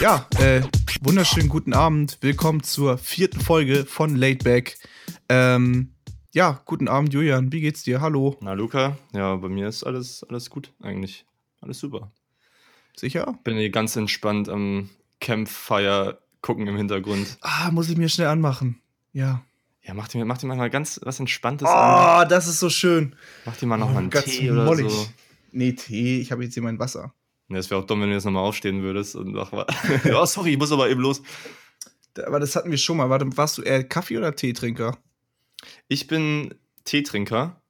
Ja, äh, wunderschönen guten Abend. Willkommen zur vierten Folge von Late Back. Ähm, ja, guten Abend, Julian. Wie geht's dir? Hallo. Na, Luca, ja, bei mir ist alles, alles gut eigentlich. Alles super. Sicher? Bin hier ganz entspannt am Campfire gucken im Hintergrund. Ah, muss ich mir schnell anmachen. Ja. Ja, mach dir, mach dir mal ganz was Entspanntes oh, an. Oh, das ist so schön. Mach dir mal noch oh, mal einen Tee oder mollig. so. Nee, Tee. Ich habe jetzt hier mein Wasser. Ja, es wäre auch dumm, wenn du jetzt nochmal aufstehen würdest und ach, oh, sorry, ich muss aber eben los. Aber das hatten wir schon mal. Warte, warst du eher Kaffee- oder Teetrinker? Ich bin Teetrinker,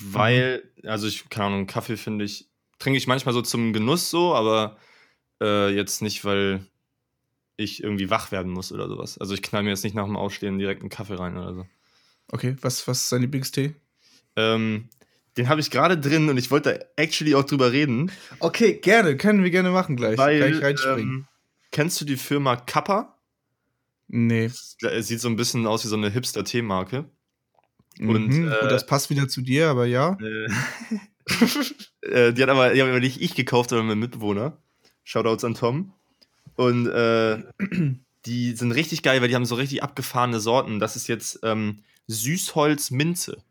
weil, also ich, keine Ahnung, Kaffee finde ich, trinke ich manchmal so zum Genuss so, aber äh, jetzt nicht, weil ich irgendwie wach werden muss oder sowas. Also ich knall mir jetzt nicht nach dem Aufstehen direkt einen Kaffee rein oder so. Okay, was, was ist dein Lieblingstee? Ähm, den habe ich gerade drin und ich wollte actually auch drüber reden. Okay, gerne, können wir gerne machen gleich. Weil, gleich reinspringen. Ähm, kennst du die Firma Kappa? Nee. Es sieht so ein bisschen aus wie so eine Hipster-Teemarke. Und mhm, äh, das passt wieder zu dir, aber ja. Äh, die hat aber, die aber nicht ich gekauft, sondern mein Mitbewohner. Shoutouts an Tom. Und äh, die sind richtig geil, weil die haben so richtig abgefahrene Sorten. Das ist jetzt ähm, Süßholz-Minze.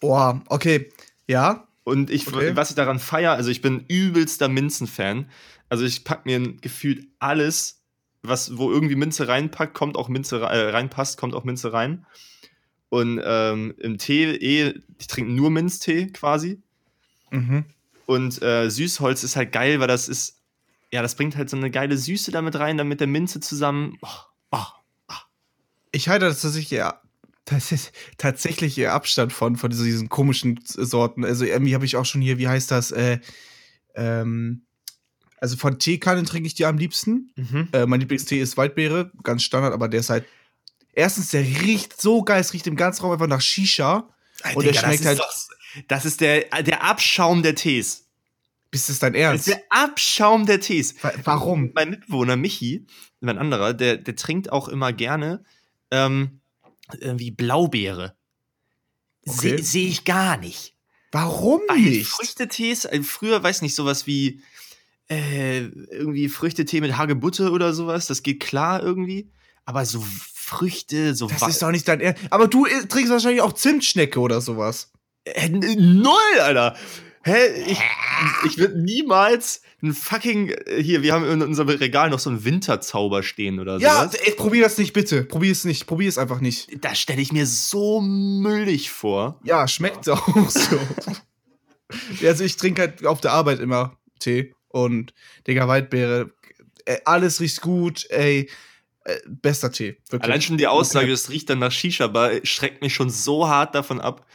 Boah, okay. Ja. Und ich, okay. was ich daran feiere, also ich bin übelster Minzen-Fan. Also ich pack mir gefühlt alles, was, wo irgendwie Minze reinpackt, kommt auch Minze äh, reinpasst, kommt auch Minze rein. Und ähm, im Tee, eh, ich trinke nur Minztee quasi. Mhm. Und äh, Süßholz ist halt geil, weil das ist ja, das bringt halt so eine geile Süße damit rein, dann mit der Minze zusammen. Oh, oh, oh. Ich halte das tatsächlich eher, das ist tatsächlich eher Abstand von, von diesen komischen Sorten. Also irgendwie habe ich auch schon hier, wie heißt das, äh, ähm, also von Teekannen trinke ich die am liebsten. Mhm. Äh, mein Lieblingstee ist Waldbeere, ganz Standard, aber der ist halt. Erstens, der riecht so geil, es riecht im ganzen Raum einfach nach Shisha. Alter, und der Digga, schmeckt das halt. Doch, das ist der, der Abschaum der Tees. Bist das dein Ernst? Das ist der Abschaum der Tees. Warum? Mein Mitbewohner Michi, mein anderer, der, der trinkt auch immer gerne ähm, irgendwie Blaubeere. Okay. Sehe seh ich gar nicht. Warum Weil nicht? Früchtetees, äh, früher weiß nicht, sowas wie äh, irgendwie Früchtetee mit Hagebutte oder sowas, das geht klar irgendwie. Aber so Früchte, so Das ist doch nicht dein Ernst. Aber du äh, trinkst wahrscheinlich auch Zimtschnecke oder sowas. Äh, null, Alter. Hä? Ich, ich würde niemals ein fucking. Äh, hier, wir haben in unserem Regal noch so einen Winterzauber stehen oder so. Ja, ey, probier das nicht, bitte. Probier es nicht. Probier es einfach nicht. Das stelle ich mir so müllig vor. Ja, schmeckt auch so. also, ich trinke halt auf der Arbeit immer Tee und Digga, Waldbeere. Ey, alles riecht gut, ey. Äh, bester Tee. Wirklich. Allein schon die Aussage, es riecht dann nach Shisha-Bar, schreckt mich schon so hart davon ab.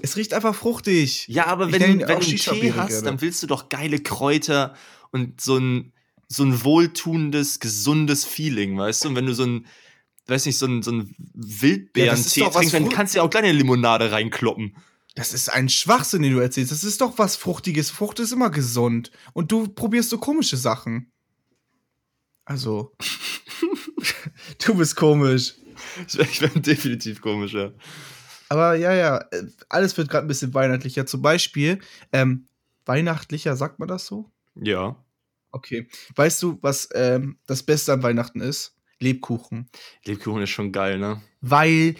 Es riecht einfach fruchtig. Ja, aber ich wenn, wenn du Tee hast, gerne. dann willst du doch geile Kräuter und so ein, so ein wohltuendes, gesundes Feeling, weißt du? Und wenn du so ein, weiß nicht, so ein, so ein Wildbeeren-Tee ja, trinkst, dann kannst du ja auch kleine Limonade reinkloppen. Das ist ein Schwachsinn, den du erzählst. Das ist doch was Fruchtiges. Frucht ist immer gesund. Und du probierst so komische Sachen. Also. du bist komisch. Ich bin definitiv komisch, ja. Aber ja, ja, äh, alles wird gerade ein bisschen weihnachtlicher. Zum Beispiel, ähm, weihnachtlicher, sagt man das so? Ja. Okay. Weißt du, was ähm, das Beste an Weihnachten ist? Lebkuchen. Lebkuchen ist schon geil, ne? Weil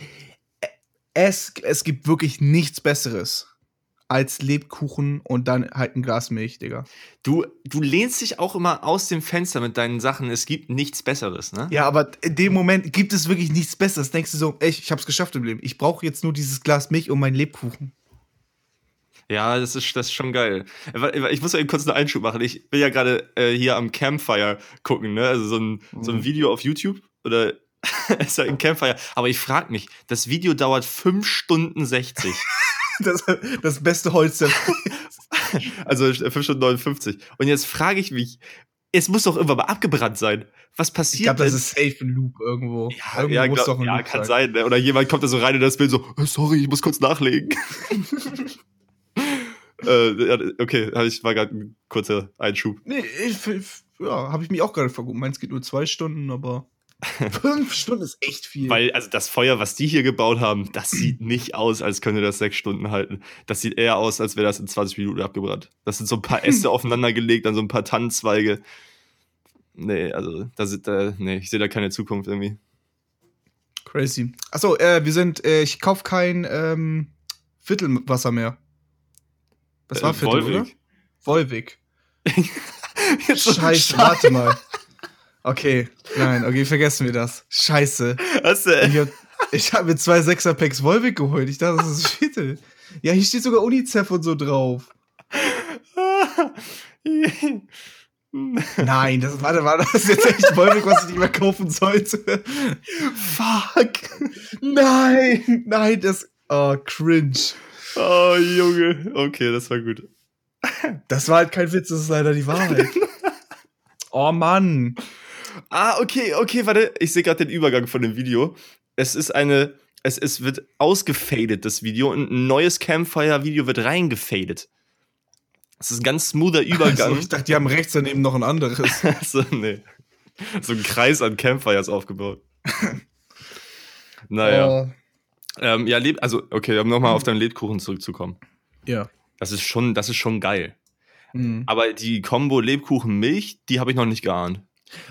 äh, es, es gibt wirklich nichts Besseres als Lebkuchen und dann halt ein Glas Milch, Digga. Du, du lehnst dich auch immer aus dem Fenster mit deinen Sachen. Es gibt nichts Besseres, ne? Ja, aber in dem Moment gibt es wirklich nichts Besseres. Denkst du so, ey, ich hab's geschafft im Leben. Ich brauche jetzt nur dieses Glas Milch und meinen Lebkuchen. Ja, das ist, das ist schon geil. Ich muss ja eben kurz einen Einschub machen. Ich bin ja gerade äh, hier am Campfire gucken, ne? Also so ein, mhm. so ein mhm. Video auf YouTube oder ist ja ein Campfire. Aber ich frag mich, das Video dauert 5 Stunden 60. das, das beste Holz der Also 5 Stunden 59. Und jetzt frage ich mich, es muss doch irgendwann mal abgebrannt sein. Was passiert? Ich glaube, das ist safe ein Loop irgendwo. Ja, irgendwo ja, muss glaub, doch ein ja Loop kann sein. sein ne? Oder jemand kommt da so rein in das Bild so, oh, sorry, ich muss kurz nachlegen. äh, okay, ich war gerade ein kurzer Einschub. Nee, ich, ja, habe ich mich auch gerade verguckt. Meins geht nur zwei Stunden, aber Fünf Stunden ist echt viel. Weil, also das Feuer, was die hier gebaut haben, das sieht nicht aus, als könnte das sechs Stunden halten. Das sieht eher aus, als wäre das in 20 Minuten abgebrannt. Das sind so ein paar Äste aufeinander gelegt, dann so ein paar Tannenzweige. Nee, also, da sind, äh, nee, ich sehe da keine Zukunft irgendwie. Crazy. Achso, äh, wir sind, äh, ich kauf kein ähm, Viertelwasser mehr. Das war Äh, Viertel, oder? Wolwig. Wolwig. Jetzt so- Scheiße, warte mal. Okay, nein, okay, vergessen wir das. Scheiße. Hast du, Ich hab, ich hab mir zwei Sechser-Packs Wolwig geholt. Ich dachte, das ist Viertel. Ja, hier steht sogar UNICEF und so drauf. Nein, das warte, war das jetzt echt Wolwig, was ich nicht mehr kaufen sollte? Fuck. Nein, nein, das. Oh, cringe. oh, Junge. Okay, das war gut. Das war halt kein Witz, das ist leider die Wahrheit. oh Mann. Ah, okay, okay, warte. Ich sehe gerade den Übergang von dem Video. Es ist eine. Es, es wird ausgefadet, das Video, und ein neues Campfire-Video wird reingefadet. Es ist ein ganz smoother Übergang. Also, ich dachte, die haben rechts daneben noch ein anderes. so, nee. so ein Kreis an Campfires aufgebaut. naja. Oh. Ähm, ja, Leb also, okay, um nochmal auf deinen Lebkuchen zurückzukommen. Ja. Das ist schon, das ist schon geil. Mhm. Aber die Combo Lebkuchen-Milch, die habe ich noch nicht geahnt.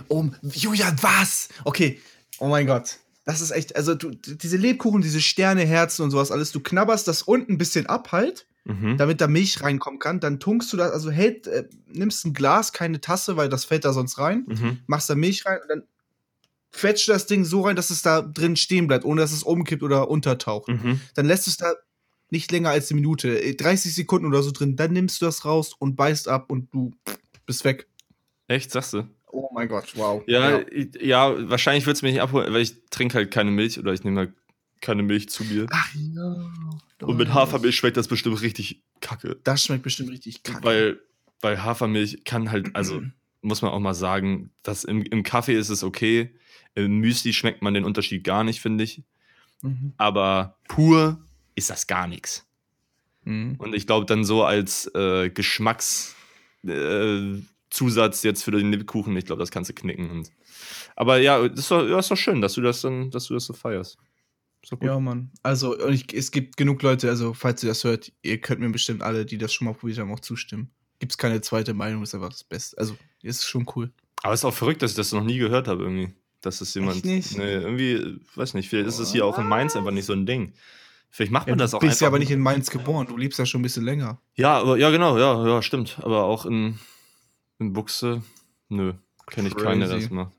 Oh, Julian, was? Okay. Oh mein Gott. Das ist echt, also du, diese Lebkuchen, diese Sterne, Herzen und sowas alles, du knabberst das unten ein bisschen ab halt, Mhm. damit da Milch reinkommen kann. Dann tunkst du das, also hält, äh, nimmst ein Glas, keine Tasse, weil das fällt da sonst rein. Mhm. Machst da Milch rein und dann quetscht du das Ding so rein, dass es da drin stehen bleibt, ohne dass es umkippt oder untertaucht. Mhm. Dann lässt du es da nicht länger als eine Minute, äh, 30 Sekunden oder so drin. Dann nimmst du das raus und beißt ab und du bist weg. Echt, sagst du? Oh mein Gott, wow. Ja, ich- ja. wahrscheinlich wird es mich nicht abholen, weil ich trinke halt keine Milch oder ich nehme halt keine Milch zu mir. Ach ja. Und mit Hafermilch schmeckt das bestimmt richtig kacke. Das schmeckt bestimmt richtig kacke. Weil, weil Hafermilch kann halt, also muss man auch mal sagen, dass im, im Kaffee ist es okay. Im Müsli schmeckt man den Unterschied gar nicht, finde ich. Mhm. Aber pur ist das gar nichts. Mhm. Und ich glaube, dann so als äh, Geschmackszusatz äh, Zusatz jetzt für den Lebkuchen, ich glaube, das kannst du knicken. Und, aber ja, das ist, doch, ja, ist doch schön, dass du das dann, dass du das so feierst. Ja, Mann. Also, und ich, es gibt genug Leute, also, falls ihr das hört, ihr könnt mir bestimmt alle, die das schon mal probiert haben, auch zustimmen. Gibt es keine zweite Meinung, ist einfach das Beste. Also, ist schon cool. Aber es ist auch verrückt, dass ich das noch nie gehört habe irgendwie. Dass das jemand. Echt nicht? Nee, irgendwie, weiß nicht, vielleicht ist es hier auch in Mainz einfach nicht so ein Ding. Vielleicht macht man das du auch bist einfach. ja aber nicht in Mainz geboren, du lebst ja schon ein bisschen länger. ja, aber, ja, genau, ja, ja, stimmt. Aber auch in, in Buchse, nö, kenne ich keinen, der das macht.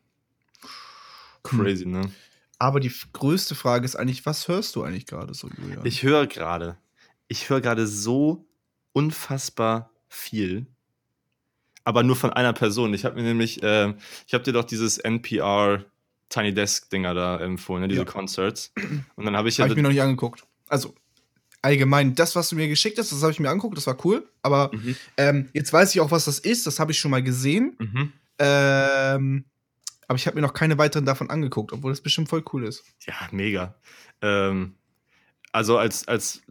Crazy, ne? Aber die größte Frage ist eigentlich, was hörst du eigentlich gerade so, Julian? Ich höre gerade, ich höre gerade so unfassbar viel, aber nur von einer Person. Ich habe mir nämlich, äh, ich habe dir doch dieses NPR Tiny Desk Dinger da empfohlen, ne, diese Ja. Concerts. Und dann habe ich ja, Habe ich mir noch nicht angeguckt. Also, allgemein, das, was du mir geschickt hast, das habe ich mir angeguckt, das war cool. Aber Mhm. ähm, jetzt weiß ich auch, was das ist, das habe ich schon mal gesehen. Mhm. Ähm, aber ich habe mir noch keine weiteren davon angeguckt, obwohl das bestimmt voll cool ist. Ja, mega. Ähm, also als, als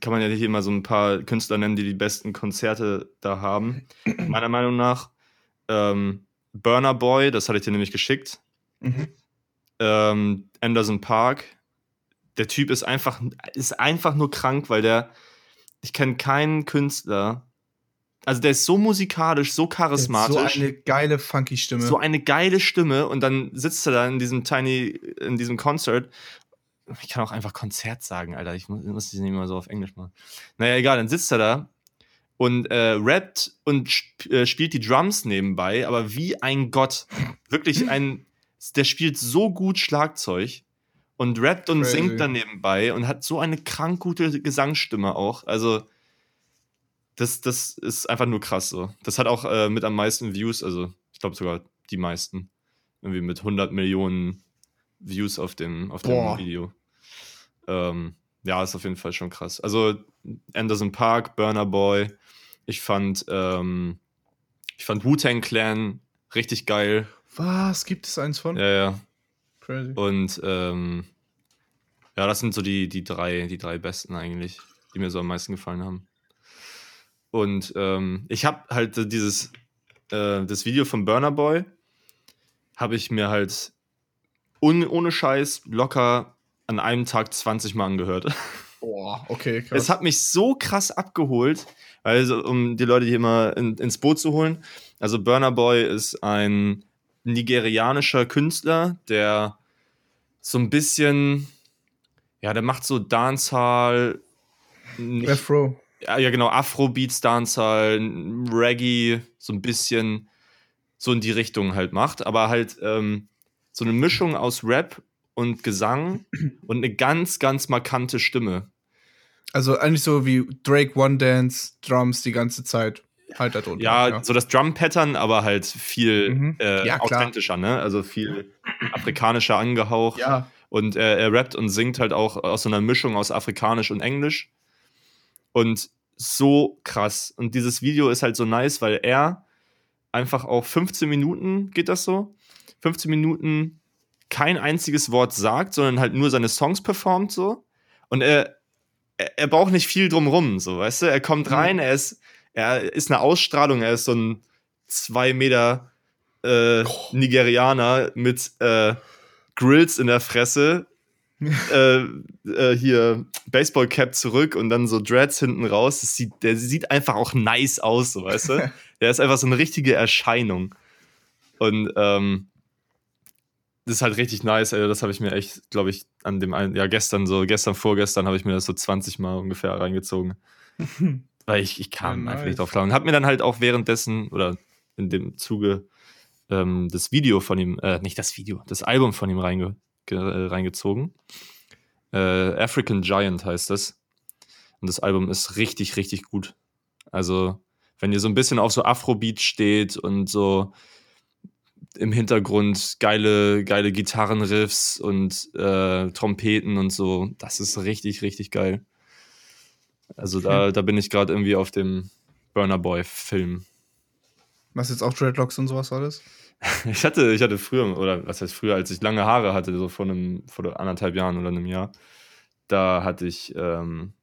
kann man ja hier mal so ein paar Künstler nennen, die die besten Konzerte da haben. Meiner Meinung nach ähm, Burner Boy, das hatte ich dir nämlich geschickt. Mhm. Ähm, Anderson Park. Der Typ ist einfach, ist einfach nur krank, weil der, ich kenne keinen Künstler. Also der ist so musikalisch, so So charismatisch. eine geile, funky Stimme. so eine geile Stimme und dann sitzt er da in diesem Tiny, in diesem Concert. Ich kann auch einfach Konzert sagen, Alter. Ich muss, muss das nicht immer so auf Englisch machen. Naja, egal, dann sitzt er da und äh, rappt und sp äh, spielt die Drums nebenbei, aber wie ein Gott. Wirklich ein, der spielt so gut Schlagzeug und rappt und Crazy. singt dann nebenbei und hat so eine krank gute Gesangsstimme auch. Also, das, das ist einfach nur krass so. Das hat auch äh, mit am meisten Views, also ich glaube sogar die meisten. Irgendwie mit 100 Millionen Views auf dem, auf dem. Video. Ähm, ja, ist auf jeden Fall schon krass. Also Anderson Park, Burner Boy. Ich fand, ähm, ich fand Wu-Tang Clan richtig geil. Was? Gibt es eins von? Ja, ja. Crazy. Und ähm, ja, das sind so die, die, drei, die drei besten eigentlich, die mir so am meisten gefallen haben. Und ähm, ich habe halt dieses, äh, das Video von Burner Boy, habe ich mir halt un, ohne Scheiß locker an einem Tag 20 Mal angehört. Boah, okay, krass. Es hat mich so krass abgeholt, also um die Leute hier mal in, ins Boot zu holen. Also Burner Boy ist ein nigerianischer Künstler, der so ein bisschen, ja, der macht so Dancehall, nicht, Afro. ja, ja genau, Afrobeats, Dancehall, Reggae, so ein bisschen so in die Richtung halt macht, aber halt ähm, so eine Mischung aus Rap und Gesang und eine ganz, ganz markante Stimme. Also eigentlich so wie Drake One Dance Drums die ganze Zeit halt da drunter. Ja, so das Drum-Pattern, aber halt viel Mhm. äh, Ja, authentischer, ne? Also viel afrikanischer angehaucht. ja. Und er, er rappt und singt halt auch aus so einer Mischung aus Afrikanisch und Englisch. Und so krass. Und dieses Video ist halt so nice, weil er einfach auch 15 Minuten, geht das so? 15 Minuten kein einziges Wort sagt, sondern halt nur seine Songs performt so. Und er, er, er braucht nicht viel drumrum, so, weißt du? Er kommt Mhm. rein, er ist, er ist eine Ausstrahlung, er ist so ein zwei Meter äh, Nigerianer mit äh, Grills in der Fresse, äh, äh, hier Baseballcap zurück und dann so Dreads hinten raus. Sieht, der sieht einfach auch nice aus, so weißt du? Der ist einfach so eine richtige Erscheinung. Und ähm, das ist halt richtig nice, ey. Das habe ich mir echt, glaube ich, an dem einen, ja, gestern so, gestern, vorgestern habe ich mir das so 20 Mal ungefähr reingezogen. Weil ich, ich kam Ja, einfach nice. nicht drauf klar. Und hab mir dann halt auch währenddessen oder in dem Zuge ähm, das Video von ihm, äh, nicht das Video, das Album von ihm reinge ge äh, reingezogen. Äh, African Giant heißt das. Und das Album ist richtig, richtig gut. Also, wenn ihr so ein bisschen auf so Afrobeat steht und so im Hintergrund geile, geile Gitarrenriffs und äh, Trompeten und so, das ist richtig, richtig geil. Also da, da bin ich gerade irgendwie auf dem Burner Boy-Film. Was jetzt auch Dreadlocks und sowas alles? Ich hatte, ich hatte früher, oder was heißt früher, als ich lange Haare hatte, so vor einem, vor anderthalb Jahren oder einem Jahr, da hatte ich ähm,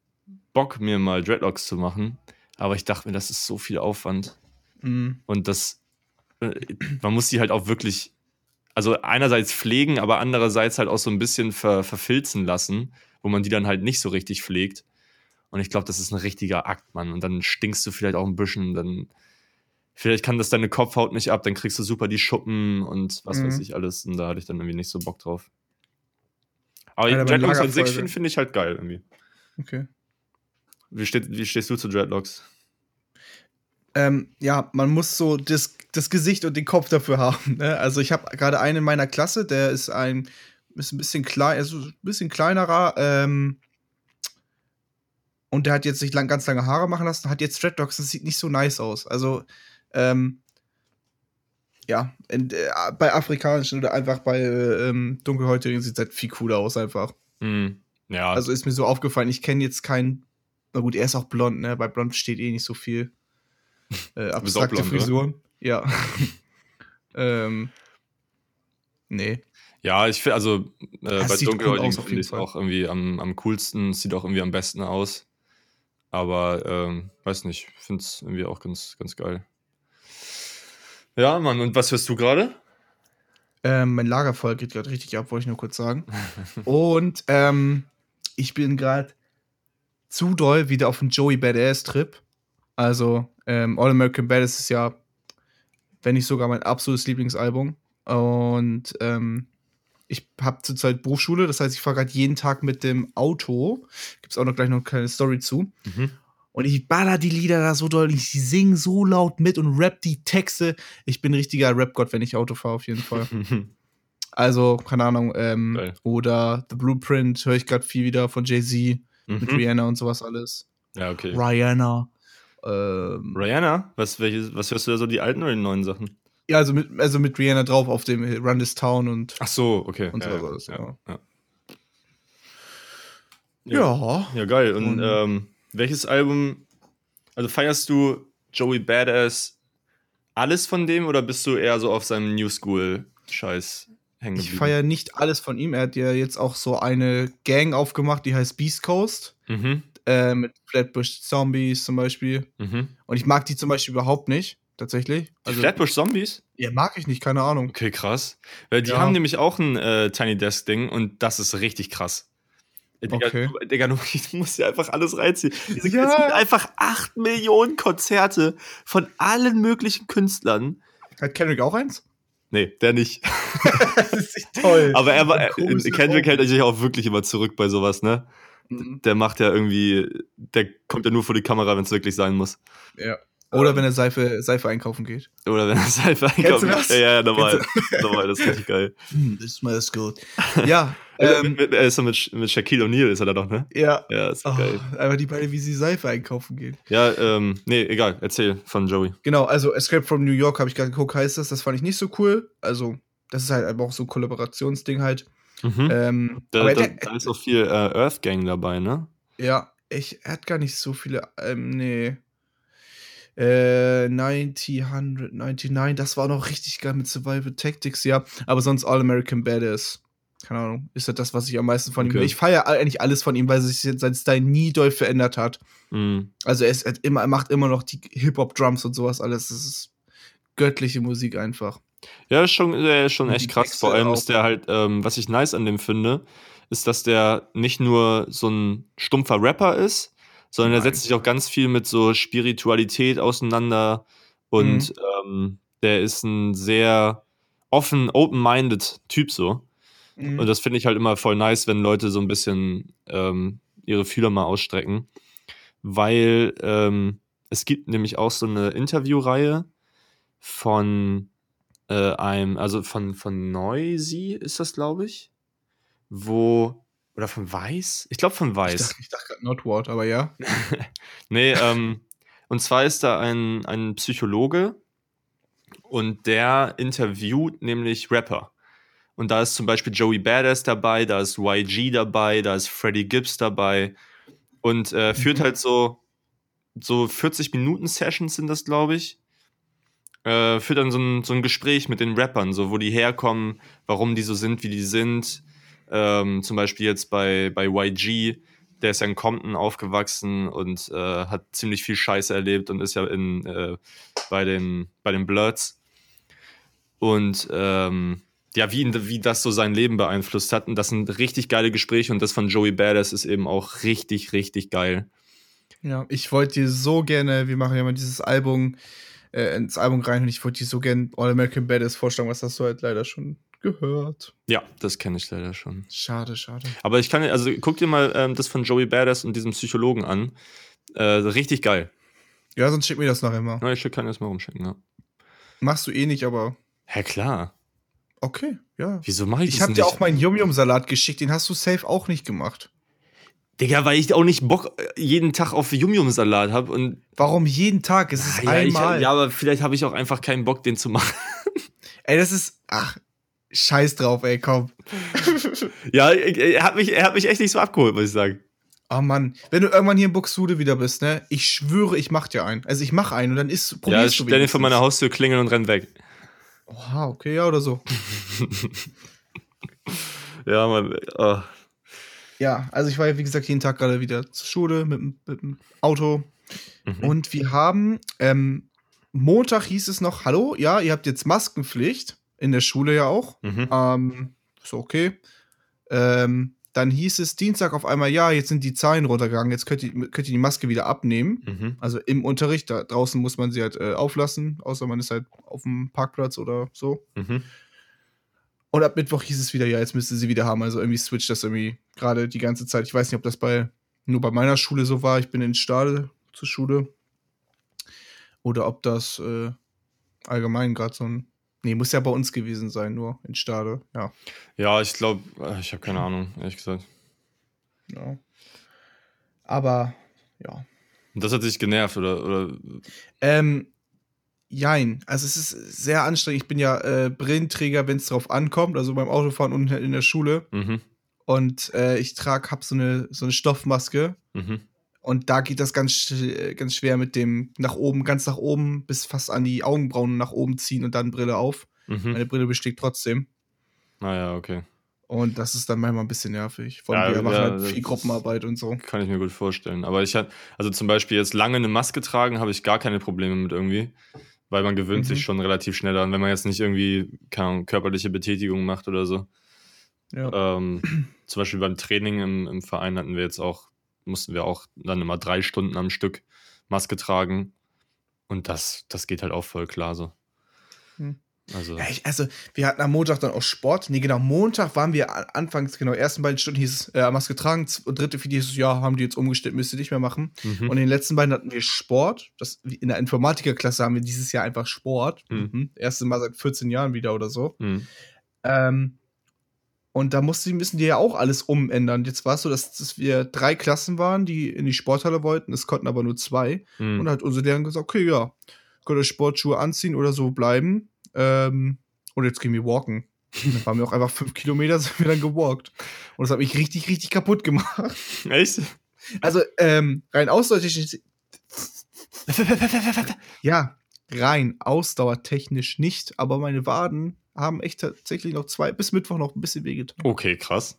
Bock, mir mal Dreadlocks zu machen. Aber ich dachte mir, das ist so viel Aufwand. Mhm. Und das, äh, man muss die halt auch wirklich, also einerseits pflegen, aber andererseits halt auch so ein bisschen ver, verfilzen lassen, wo man die dann halt nicht so richtig pflegt. Und ich glaube, das ist ein richtiger Akt, Mann. Und dann stinkst du vielleicht auch ein bisschen, dann vielleicht kann das deine Kopfhaut nicht ab, dann kriegst du super die Schuppen und was Mhm. weiß ich alles. Und da hatte ich dann irgendwie nicht so Bock drauf. Aber Alter, Dreadlocks an sich finde find ich halt geil irgendwie. Okay. Wie, steht, wie stehst du zu Dreadlocks? Ähm, ja, man muss so das, das Gesicht und den Kopf dafür haben. Ne? Also ich habe gerade einen in meiner Klasse, der ist ein, ist ein bisschen klein, also ein bisschen kleinerer, ähm, und der hat jetzt sich lang, ganz lange Haare machen lassen, hat jetzt Dreadlocks, das sieht nicht so nice aus. Also, ähm, ja, in, äh, bei afrikanischen oder einfach bei äh, ähm, dunkelhäutigen sieht es halt viel cooler aus einfach. Hm, ja, Also ist mir so aufgefallen, ich kenne jetzt keinen, na gut, er ist auch blond, ne? Bei blond steht eh nicht so viel. Äh, abstrakte blond, oder? Frisuren. Ja. ähm, nee. Ja, ich finde, also äh, bei cool Dunkelhäutigen finde ich es auch irgendwie am, am coolsten, sieht auch irgendwie am besten aus. Aber, ähm, weiß nicht, finde es irgendwie auch ganz, ganz geil. Ja, Mann, und was hörst du gerade? Ähm, mein Lagerfeuer geht gerade richtig ab, wollte ich nur kurz sagen. Und ähm, ich bin gerade zu doll wieder auf dem Joey Badass-Trip. Also, ähm, All American Badass ist ja, wenn nicht sogar mein absolutes Lieblingsalbum. Und ähm, ich habe zurzeit Berufsschule, das heißt, ich fahre gerade jeden Tag mit dem Auto. Gibt es auch noch gleich noch eine kleine Story zu. Mhm. Und ich baller die Lieder da so doll, ich sing so laut mit und rap die Texte. Ich bin ein richtiger Rap-Gott, wenn ich Auto fahre, auf jeden Fall. Also, keine Ahnung, ähm, oder The Blueprint höre ich gerade viel wieder von Jay-Z mit Mhm. Rihanna und sowas alles. Ja, okay. Rihanna. Ähm, Rihanna? Was, welches, was hörst du da so, die alten oder die neuen Sachen? Ja, also mit, also mit Rihanna drauf auf dem Run This Town und. Ach so, okay. Und ja, so ja, was, ja, ja. ja. Ja. Geil. Und, Und- ähm, welches Album, also feierst du Joey Badass alles von dem oder bist du eher so auf seinem New School-Scheiß hängen Ich geblieben? feiere nicht alles von ihm. Er hat ja jetzt auch so eine Gang aufgemacht, die heißt Beast Coast. Mhm, Äh, mit Flatbush Zombies zum Beispiel. mhm. Und ich mag die zum Beispiel überhaupt nicht. Tatsächlich. Also, Flatbush Zombies? Ja, mag ich nicht, keine Ahnung. Okay, krass. Weil die ja. haben nämlich auch ein äh, Tiny Desk Ding und das ist richtig krass. Digga, okay. Digga, du musst ja einfach alles reinziehen. Diese, ja. Es gibt einfach 8 Millionen Konzerte von allen möglichen Künstlern. Hat Kendrick auch eins? Nee, der nicht. das ist nicht toll. Aber er war, Kendrick hält sich auch wirklich immer zurück bei sowas, ne? Mhm. Der macht ja irgendwie, der kommt ja nur vor die Kamera, wenn es wirklich sein muss. Ja. Oder ähm, wenn er Seife, Seife einkaufen geht. Oder wenn er Seife einkaufen geht. Ja, ja, normal. normal, das ist richtig geil. Hm, das smells gut. Ja. ähm, mit, er ist so mit, mit Shaquille O'Neal, ist er da doch, ne? Ja. Ja, ist oh, geil. Aber die beiden, wie sie Seife einkaufen gehen. Ja, ähm, nee, egal. Erzähl von Joey. Genau, also Escape from New York habe ich gerade geguckt, heißt das. Das fand ich nicht so cool. Also, das ist halt einfach auch so ein Kollaborationsding halt. Mhm. Ähm, da, da, der, da, ist auch viel äh, Earth Gang dabei, ne? Ja, ich, er hat gar nicht so viele, ähm, nee. Äh, 90, 100, 99, das war noch richtig geil mit Survival Tactics, ja. Aber sonst All American Badass. Keine Ahnung, ist das das, was ich am meisten von okay. ihm. Ich feiere eigentlich alles von ihm, weil sich sein Style nie doll verändert hat. Mhm. Also er, ist, er, immer, er macht immer noch die Hip-Hop-Drums und sowas alles. Das ist göttliche Musik einfach. Ja, ist schon, der ist schon echt krass. Vor allem ist der halt, ähm, was ich nice an dem finde, ist, dass der nicht nur so ein stumpfer Rapper ist, sondern er setzt sich auch ganz viel mit so Spiritualität auseinander und mhm. ähm, der ist ein sehr offen, open-minded Typ so. Mhm. Und das finde ich halt immer voll nice, wenn Leute so ein bisschen ähm, ihre Fühler mal ausstrecken, weil ähm, es gibt nämlich auch so eine Interviewreihe von äh, einem, also von, von Noisy ist das, glaube ich, wo oder von Weiß? Ich glaube von Weiß. Ich dachte, ich dachte gerade Notwort, aber ja. nee, ähm, und zwar ist da ein, ein Psychologe und der interviewt nämlich Rapper. Und da ist zum Beispiel Joey Badass dabei, da ist YG dabei, da ist Freddie Gibbs dabei und äh, führt mhm. halt so, so 40 Minuten Sessions sind das, glaube ich. Äh, führt dann so ein, so ein Gespräch mit den Rappern, so wo die herkommen, warum die so sind, wie die sind, ähm, zum Beispiel jetzt bei, bei YG, der ist ja in Compton aufgewachsen und äh, hat ziemlich viel Scheiße erlebt und ist ja in, äh, bei, den, bei den Bloods. Und ähm, ja, wie, wie das so sein Leben beeinflusst hat. Und das sind richtig geile Gespräche und das von Joey Badass ist eben auch richtig, richtig geil. Ja, ich wollte dir so gerne, wir machen ja mal dieses Album, äh, ins Album rein und ich wollte dir so gerne All American Badass vorstellen, was hast du halt leider schon gehört. Ja, das kenne ich leider schon. Schade, schade. Aber ich kann, also guck dir mal ähm, das von Joey Badass und diesem Psychologen an. Äh, richtig geil. Ja, sonst schick mir das nachher mal. Ja, ich kann das mal rumschicken, ja. Machst du eh nicht, aber. Hä, klar. Okay, ja. Wieso mache ich, ich das nicht? Ich habe dir auch meinen Yum-Yum-Salat geschickt, den hast du safe auch nicht gemacht. Digga, weil ich auch nicht Bock äh, jeden Tag auf Yum-Yum-Salat habe und. Warum jeden Tag? Es ist ja, einmal. Ich, ja, aber vielleicht habe ich auch einfach keinen Bock, den zu machen. Ey, das ist. Ach, Scheiß drauf, ey, komm. ja, er hat, mich, er hat mich echt nicht so abgeholt, muss ich sagen. Oh Mann, wenn du irgendwann hier in Buxtehude wieder bist, ne? Ich schwöre, ich mach dir einen. Also ich mach einen und dann ist probierst ja, du stell den vor meiner Haustür klingeln und renn weg. Oha, okay, ja oder so. ja, Mann. Oh. Ja, also ich war ja, wie gesagt, jeden Tag gerade wieder zur Schule mit, mit dem Auto. Mhm. Und wir haben, ähm, Montag hieß es noch, hallo, ja, ihr habt jetzt Maskenpflicht in der Schule ja auch. Mhm. Ähm, so, okay. Ähm, dann hieß es Dienstag auf einmal, ja, jetzt sind die Zahlen runtergegangen, jetzt könnt ihr, könnt ihr die Maske wieder abnehmen. Mhm. Also im Unterricht, da draußen muss man sie halt äh, auflassen, außer man ist halt auf dem Parkplatz oder so. Mhm. Und ab Mittwoch hieß es wieder, ja, jetzt müsste sie wieder haben. Also irgendwie switcht das irgendwie gerade die ganze Zeit. Ich weiß nicht, ob das bei nur bei meiner Schule so war. Ich bin in Stade zur Schule. Oder ob das äh, allgemein gerade so ein Nee, muss ja bei uns gewesen sein, nur in Stade, ja. Ja, ich glaube, äh, ich habe keine Ahnung, ehrlich gesagt. Ja. Aber, ja. Und das hat sich genervt, oder? oder? Ähm, jein. Also es ist sehr anstrengend. Ich bin ja äh, Brillenträger, wenn es drauf ankommt, also beim Autofahren und in der Schule. Mhm. Und äh, ich trage, hab so eine, so eine Stoffmaske. Mhm. Und da geht das ganz, ganz schwer mit dem nach oben, ganz nach oben, bis fast an die Augenbrauen nach oben ziehen und dann Brille auf. Mhm. Meine Brille besteht trotzdem. Naja, ah okay. Und das ist dann manchmal ein bisschen nervig. Vor allem, ja, wir machen ja, halt viel Gruppenarbeit und so. Kann ich mir gut vorstellen. Aber ich hatte, also zum Beispiel jetzt lange eine Maske tragen, habe ich gar keine Probleme mit irgendwie. weil man gewöhnt Mhm. sich schon relativ schnell daran, wenn man jetzt nicht irgendwie keine Ahnung, körperliche Betätigung macht oder so. Ja. Ähm, zum Beispiel beim Training im, im Verein hatten wir jetzt auch, mussten wir auch dann immer drei Stunden am Stück Maske tragen. Und das, das geht halt auch voll klar so. Hm. Also, Ja, ich, also, wir hatten am Montag dann auch Sport. Nee, genau, Montag waren wir an- anfangs, genau, ersten beiden Stunden hieß es, äh, Maske tragen, und dritte, vierte hieß es, ja, haben die jetzt umgestellt, müsst ihr nicht mehr machen. mhm. Und in den letzten beiden hatten wir Sport. Das, in der Informatikerklasse haben wir dieses Jahr einfach Sport. Mhm. Mhm. Erste Mal seit 14 Jahren wieder oder so. Mhm. Ähm, und da mussten, müssen die ja auch alles umändern. Jetzt war es so, dass, dass wir drei Klassen waren, die in die Sporthalle wollten. Es konnten aber nur zwei. Mhm. Und dann hat unsere Lehrerin gesagt, okay, ja, könnt ihr Sportschuhe anziehen oder so bleiben. Ähm, und jetzt gehen wir walken. Dann waren wir auch einfach fünf Kilometer, sind wir dann gewalkt. Und das hat mich richtig, richtig kaputt gemacht. Echt? Also, ähm, rein ausdauertechnisch. ja, rein ausdauertechnisch nicht, aber meine Waden haben echt tatsächlich noch zwei, bis Mittwoch noch ein bisschen wehgetan. Okay, krass.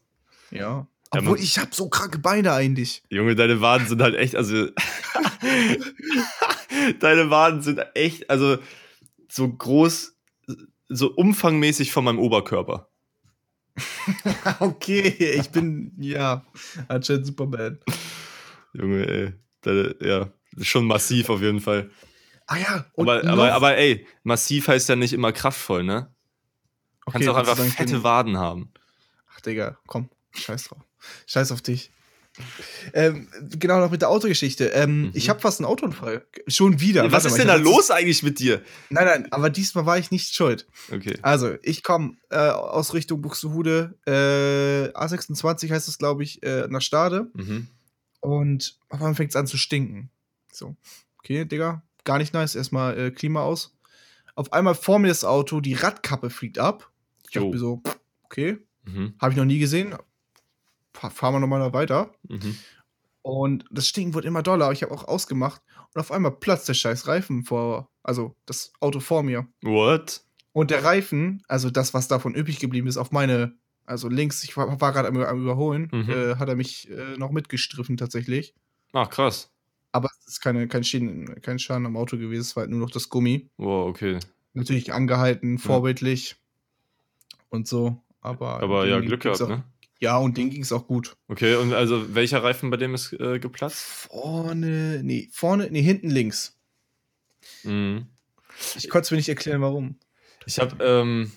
Ja. Obwohl, ich habe so kranke Beine eigentlich. Junge, deine Waden sind halt echt, also. deine Waden sind echt, also so groß, so umfangmäßig von meinem Oberkörper. okay, ich bin, ja, anscheinend Superman. Junge, ey. Deine, ja, schon massiv auf jeden Fall. Ah ja, und Aber, aber, aber ey, massiv heißt ja nicht immer kraftvoll, ne? Du kannst auch einfach fette den- Waden haben. Ach, Digga, komm, scheiß drauf. Scheiß auf dich. Ähm, genau noch mit der Autogeschichte. Ähm, Mhm. Ich habe fast einen Autounfall. Schon wieder. Was Warte ist mal, denn da los eigentlich mit dir? Nein, nein, aber diesmal war ich nicht schuld. Okay. Also, ich komme äh, aus Richtung Buxtehude, äh, A26 heißt es, glaube ich, äh, nach Stade. Mhm. Und auf einmal fängt es an zu stinken. So, okay, Digga, gar nicht nice. Erstmal äh, Klima aus. Auf einmal vor mir das Auto, die Radkappe fliegt ab. Ich dachte mir so, okay, Mhm. habe ich noch nie gesehen. Fahr- Fahren wir nochmal da weiter. Mhm. Und das Stinken wird immer doller. Ich habe auch ausgemacht. Und auf einmal platzt der scheiß Reifen vor, also das Auto vor mir. What? Und der Reifen, also das, was davon übrig geblieben ist, auf meine, also links, ich war, war gerade am, am Überholen, Mhm. äh, hat er mich äh, noch mitgestriffen tatsächlich. Ach, krass. Aber es ist keine, kein, Schaden, kein Schaden am Auto gewesen, es war halt nur noch das Gummi. Wow, okay. Natürlich angehalten, vorbildlich und so. Aber, Aber ja, Glück gehabt, auch, ne? Ja, und denen ging es auch gut. Okay, und also welcher Reifen bei dem ist äh, geplatzt? Vorne, nee, vorne, nee, hinten links. Mhm. Ich konnte es mir nicht erklären, warum. Ich habe ähm,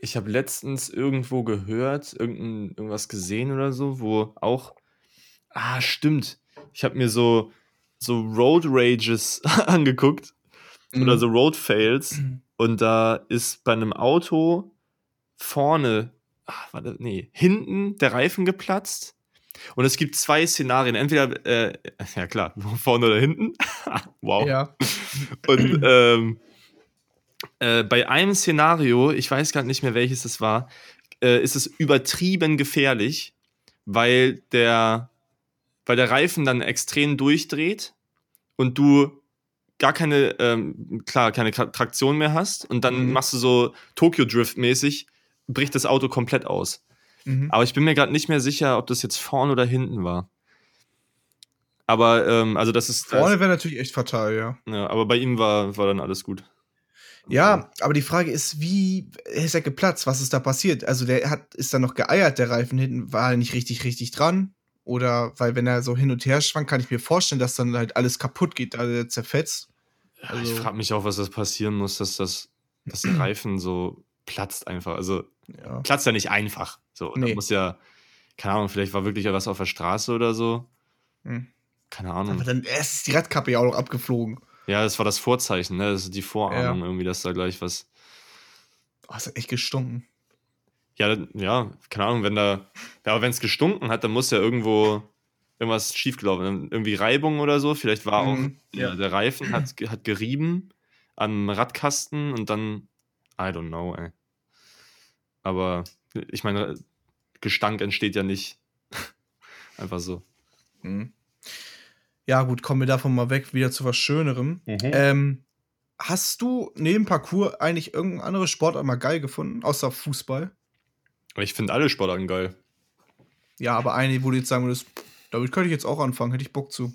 ich habe letztens irgendwo gehört, irgendein, irgendwas gesehen oder so, wo auch ah stimmt, ich habe mir so so Road Rages angeguckt oder Mhm. so Road Fails und da ist bei einem Auto vorne, ach, warte, nee, hinten der Reifen geplatzt. Und es gibt zwei Szenarien. Entweder, äh, ja klar, vorne oder hinten. wow. Ja. Und ähm, äh, bei einem Szenario, ich weiß gar nicht mehr welches es war, äh, ist es übertrieben gefährlich, weil der, weil der Reifen dann extrem durchdreht und du gar keine, ähm, klar, keine Tra- Traktion mehr hast und dann Mhm. machst du so Tokyo Drift mäßig, bricht das Auto komplett aus. Mhm. Aber ich bin mir gerade nicht mehr sicher, ob das jetzt vorne oder hinten war. Aber, ähm, also das ist. Vorne wäre natürlich echt fatal, ja. ja, aber bei ihm war, war dann alles gut. Ja, aber die Frage ist, wie ist er geplatzt? Was ist da passiert? Also der hat, ist da noch geeiert, der Reifen hinten, war nicht richtig, richtig dran? Oder, weil wenn er so hin und her schwankt, kann ich mir vorstellen, dass dann halt alles kaputt geht, da der zerfetzt. Ja, ich Also- frage mich auch, was das passieren muss, dass das der Reifen so platzt einfach. Also Ja. platzt ja nicht einfach. So, Nee. da muss ja, keine Ahnung, vielleicht war wirklich ja was auf der Straße oder so. Hm. Keine Ahnung. Aber dann erst ist die Radkappe ja auch noch abgeflogen. Ja, das war das Vorzeichen, ne? Das ist die Vorahnung irgendwie, dass da gleich was. Oh, das hat echt gestunken. Ja, ja, keine Ahnung, wenn da. Ja, aber wenn es gestunken hat, dann muss ja irgendwo irgendwas schiefgelaufen. Irgendwie Reibung oder so. Vielleicht war auch Mhm, der, ja. der Reifen hat, hat gerieben am Radkasten und dann. I don't know, ey. Aber ich meine, Gestank entsteht ja nicht einfach so. Mhm. Ja, gut, kommen wir davon mal weg, wieder zu was Schönerem. Ähm, hast du neben Parcours eigentlich irgendein anderes Sportart mal geil gefunden, außer Fußball? Ich finde alle Sportarten geil. Ja, aber eine, wo du jetzt sagen würdest, damit könnte ich jetzt auch anfangen, hätte ich Bock zu.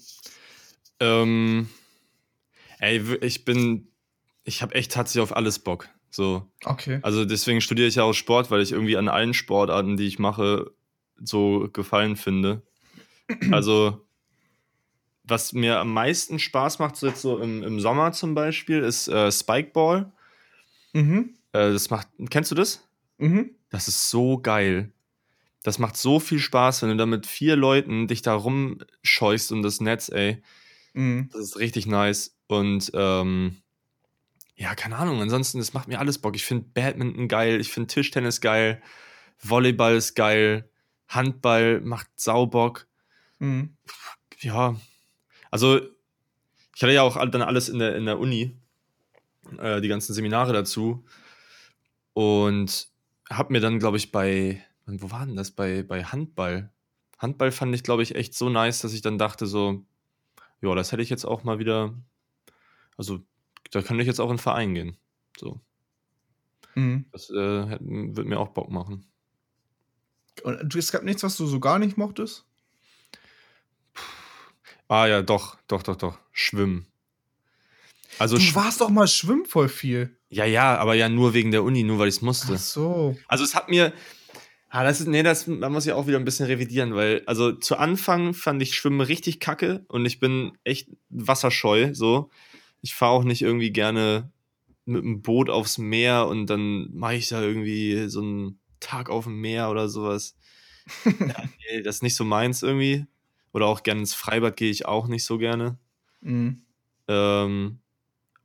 Ähm, Ey, ich bin, ich habe echt tatsächlich auf alles Bock. So, Okay. also deswegen studiere ich ja auch Sport, weil ich irgendwie an allen Sportarten, die ich mache, so gefallen finde. Also, was mir am meisten Spaß macht, so jetzt so im, im Sommer zum Beispiel, ist äh, Spikeball. Mhm. Äh, das macht, kennst du das? Mhm. Das ist so geil. Das macht so viel Spaß, wenn du da mit vier Leuten dich da rumscheust um das Netz, ey. Mhm. Das ist richtig nice. Und ähm, ja, keine Ahnung. Ansonsten, das macht mir alles Bock. Ich finde Badminton geil, ich finde Tischtennis geil, Volleyball ist geil, Handball macht Saubock. Mhm. Ja, also ich hatte ja auch dann alles in der, in der Uni, äh, die ganzen Seminare dazu. Und habe mir dann, glaube ich, bei, wo war denn das? Bei, bei Handball. Handball fand ich, glaube ich, echt so nice, dass ich dann dachte so, ja, das hätte ich jetzt auch mal wieder, also da könnte ich jetzt auch in den Verein gehen. So, Mhm. das äh, würde mir auch Bock machen. Und es gab nichts, was du so gar nicht mochtest? Ah ja, doch, doch, doch, doch. Schwimmen. Also Du warst doch mal schwimmen voll viel. Ja, ja, aber ja nur wegen der Uni, nur weil ich es musste. Ach so. Also es hat mir. Ah, das ist, nee, das man muss ich auch wieder ein bisschen revidieren, weil, also zu Anfang fand ich Schwimmen richtig kacke und ich bin echt wasserscheu, so. Ich fahre auch nicht irgendwie gerne mit dem Boot aufs Meer und dann mache ich da irgendwie so einen Tag auf dem Meer oder sowas. ja, nee, das ist nicht so meins irgendwie. Oder auch gerne ins Freibad gehe ich auch nicht so gerne. Mhm. Ähm,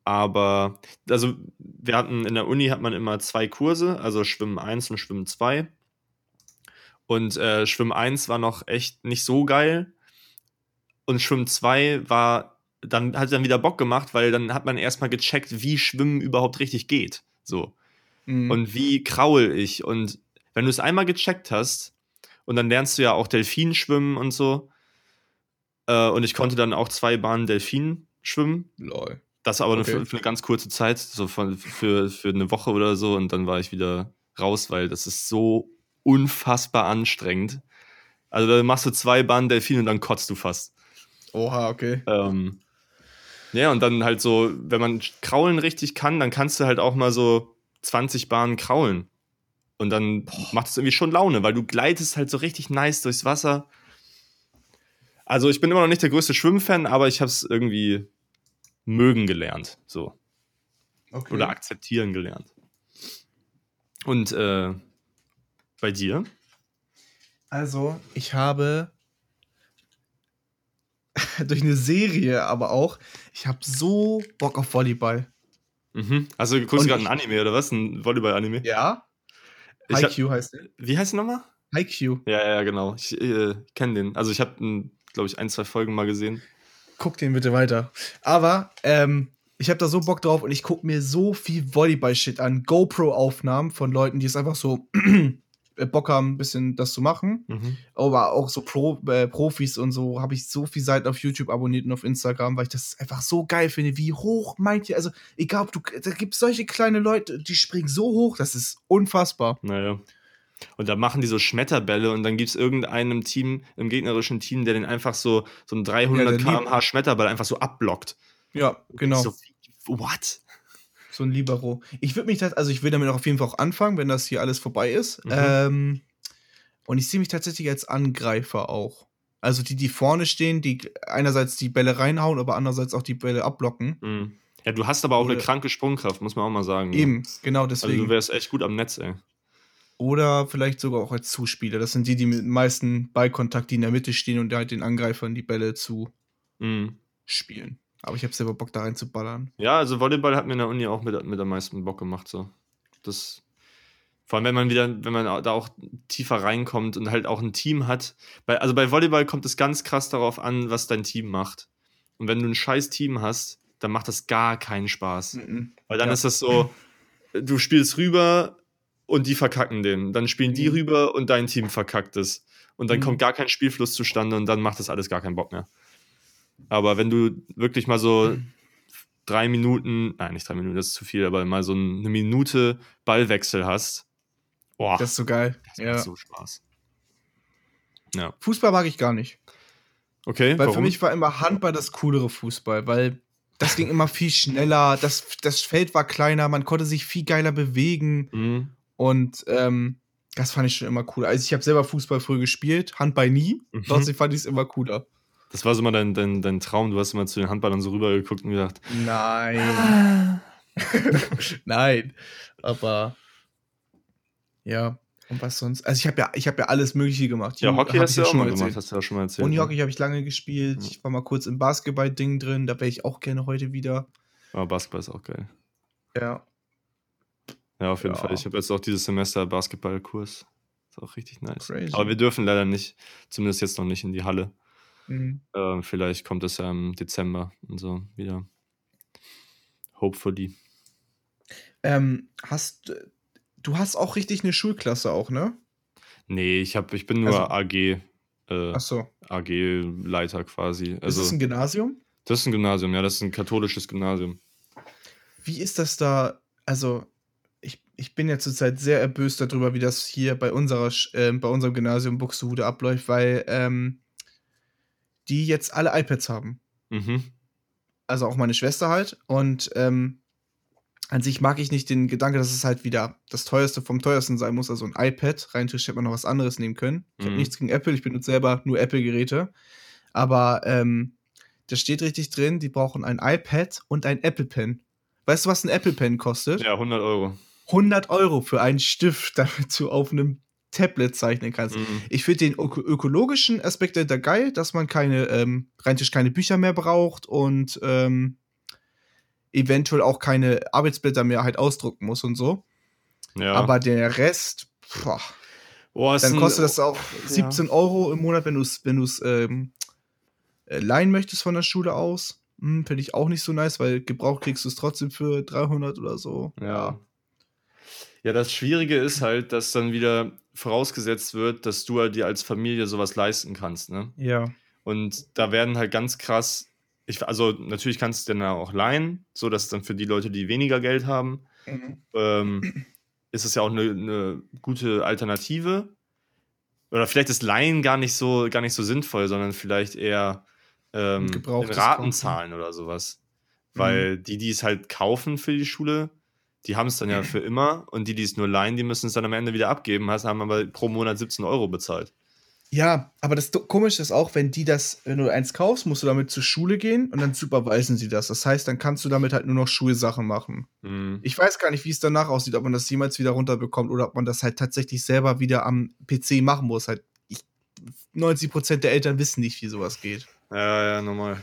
aber, also, wir hatten in der Uni hat man immer zwei Kurse, also Schwimmen 1 und Schwimmen 2. Und äh, Schwimmen 1 war noch echt nicht so geil. Und Schwimmen 2 war, dann hat dann wieder Bock gemacht, weil dann hat man erstmal gecheckt, wie Schwimmen überhaupt richtig geht. So. Mhm. Und wie kraul ich. Und wenn du es einmal gecheckt hast, und dann lernst du ja auch Delfin schwimmen und so. Äh, und ich konnte dann auch zwei Bahnen Delfin schwimmen. Lol. Das aber nur Okay. für, für eine ganz kurze Zeit, so von, für, für eine Woche oder so. Und dann war ich wieder raus, weil das ist so unfassbar anstrengend. Also da machst du zwei Bahnen Delfin und dann kotzt du fast. Oha, okay. Ähm, ja, und dann halt so, wenn man Kraulen richtig kann, dann kannst du halt auch mal so 20 Bahnen kraulen. Und dann macht es irgendwie schon Laune, weil du gleitest halt so richtig nice durchs Wasser. Also ich bin immer noch nicht der größte Schwimmfan, aber ich habe es irgendwie mögen gelernt, so okay. oder akzeptieren gelernt. Und äh, bei dir? Also, ich habe durch eine Serie aber auch, ich habe so Bock auf Volleyball. Mhm. Also du guckst gerade ein Anime oder was? Ein Volleyball-Anime? Ja? IQ heißt der. Wie heißt der nochmal? IQ. Ja, ja, genau. Ich äh, kenne den. Also ich habe, glaube ich, ein, zwei Folgen mal gesehen. Guck den bitte weiter. Aber ähm, ich habe da so Bock drauf und ich gucke mir so viel Volleyball-Shit an. GoPro-Aufnahmen von Leuten, die es einfach so äh, Bock haben, ein bisschen das zu machen. Mhm. Aber auch so Pro, äh, Profis und so habe ich so viel Seiten auf YouTube abonniert und auf Instagram, weil ich das einfach so geil finde. Wie hoch meint ihr? Also, egal ob du, da gibt es solche kleine Leute, die springen so hoch, das ist unfassbar. Naja. Und da machen die so Schmetterbälle und dann gibt es irgendeinem Team, im gegnerischen Team, der den einfach so, so einen 300 Ja, km/h Schmetterball einfach so abblockt. Ja, genau. So, what? So ein Libero. Ich würde mich das, also ich will damit auch auf jeden Fall auch anfangen, wenn das hier alles vorbei ist. Mhm. Ähm, und ich sehe mich tatsächlich als Angreifer auch. Also die, die vorne stehen, die einerseits die Bälle reinhauen, aber andererseits auch die Bälle abblocken. Mhm. Ja, du hast aber auch eine Oder- kranke Sprungkraft, muss man auch mal sagen. ne? Eben, genau Also deswegen. du wärst echt gut am Netz, ey. Oder vielleicht sogar auch als Zuspieler. Das sind die, die mit dem meisten Ballkontakt, die in der Mitte stehen und halt den Angreifern die Bälle zu Mhm. spielen. Aber ich habe selber Bock, da reinzuballern. Ja, also Volleyball hat mir in der Uni auch mit, mit am meisten Bock gemacht. So. Das, vor allem, wenn man wieder, wenn man da auch tiefer reinkommt und halt auch ein Team hat. Bei, also bei Volleyball kommt es ganz krass darauf an, was dein Team macht. Und wenn du ein scheiß Team hast, dann macht das gar keinen Spaß. Mhm. Weil dann Ja. ist das so, du spielst rüber und die verkacken den. Dann spielen die Mhm. rüber und dein Team verkackt es. Und dann Mhm. kommt gar kein Spielfluss zustande und dann macht das alles gar keinen Bock mehr. Aber wenn du wirklich mal so drei Minuten, nein, nicht drei Minuten, das ist zu viel, aber mal so eine Minute Ballwechsel hast, boah, Das ist so geil. das Ja. macht so Spaß. Ja. Fußball mag ich gar nicht. Okay, Weil warum? für mich war immer Handball das coolere Fußball, weil das ging immer viel schneller, das, das Feld war kleiner, man konnte sich viel geiler bewegen. Mhm. Und ähm, das fand ich schon immer cool. Also ich habe selber Fußball früher gespielt, Handball nie. Mhm. Trotzdem fand ich es immer cooler. Das war so immer dein, dein, dein Traum. Du hast immer zu den Handballern so rübergeguckt und gedacht, Nein. Nein. Aber ja. Und was sonst? Also ich habe ja, ich habe ja alles Mögliche gemacht. ja, Hockey hast du ja auch schon mal gemacht, hast du ja schon mal erzählt. Unihockey habe ich lange gespielt. Ja. Ich war mal kurz im Basketball-Ding drin. Da wäre ich auch gerne heute wieder. Aber Basketball ist auch geil. Ja. Ja, auf jeden Ja. Fall. Ich habe jetzt auch dieses Semester Basketballkurs. Ist auch richtig nice. Crazy. Aber wir dürfen leider nicht, zumindest jetzt noch nicht in die Halle. Mhm. Ähm, vielleicht kommt es ja im Dezember und so wieder. Hopefully. Ähm, hast du hast auch richtig eine Schulklasse auch, ne? Nee, ich, hab, ich bin nur Also- AG, äh, so. AG-Leiter quasi. ist Also, das ein Gymnasium? das ist ein Gymnasium, ja, das ist ein katholisches Gymnasium. Wie ist das da? Also, ich, bin ja zurzeit sehr erböst darüber, wie das hier bei, unserer, ähm, bei unserem Gymnasium Buxtehude abläuft, weil ähm, die jetzt alle iPads haben. Mhm. Also auch meine Schwester halt. Und ähm, an sich mag ich nicht den Gedanke, dass es halt wieder das teuerste vom teuersten sein muss, also ein iPad. Rein theoretisch hätte man noch was anderes nehmen können. Ich habe Mhm. nichts gegen Apple, ich benutze selber nur Apple-Geräte. Aber ähm, da steht richtig drin, die brauchen ein iPad und ein Apple Pen. Weißt du, was ein Apple Pen kostet? Ja, 100 Euro. 100 Euro für einen Stift, damit du auf einem Tablet zeichnen kannst. Mhm. Ich finde den öko ökologischen Aspekt da geil, dass man keine, ähm, rein keine Bücher mehr braucht und ähm, eventuell auch keine Arbeitsblätter mehr halt ausdrucken muss und so. Ja. Aber der Rest, boah, Boah, dann ein- kostet das auch ja. 17 Euro im Monat, wenn du es wenn du's, ähm, äh, leihen möchtest von der Schule aus. Hm, Finde ich auch nicht so nice, weil gebraucht kriegst du es trotzdem für 300 oder so. Ja. Ja, das Schwierige ist halt, dass dann wieder vorausgesetzt wird, dass du halt dir als Familie sowas leisten kannst, ne? Ja. Und da werden halt ganz krass, ich, also natürlich kannst du dann auch leihen, so dass dann für die Leute, die weniger Geld haben, ähm, ist es ja auch eine, eine gute Alternative. Oder vielleicht ist Leihen gar nicht so, gar nicht so sinnvoll, sondern vielleicht eher ähm, Raten zahlen oder sowas. Weil die, die es halt kaufen für die Schule, die haben es dann ja für immer und die, die es nur leihen, die müssen es dann am Ende wieder abgeben, heißt, haben aber pro Monat 17 Euro bezahlt. Ja, aber das Komische ist auch, wenn die das, wenn du eins kaufst, musst du damit zur Schule gehen und dann superweisen sie das. Das heißt, dann kannst du damit halt nur noch Schulsachen machen. Mhm. Ich weiß gar nicht, wie es danach aussieht, ob man das jemals wieder runterbekommt oder ob man das halt tatsächlich selber wieder am PC machen muss. Halt, ich, 90% der Eltern wissen nicht, wie sowas geht. Ja, ja, normal.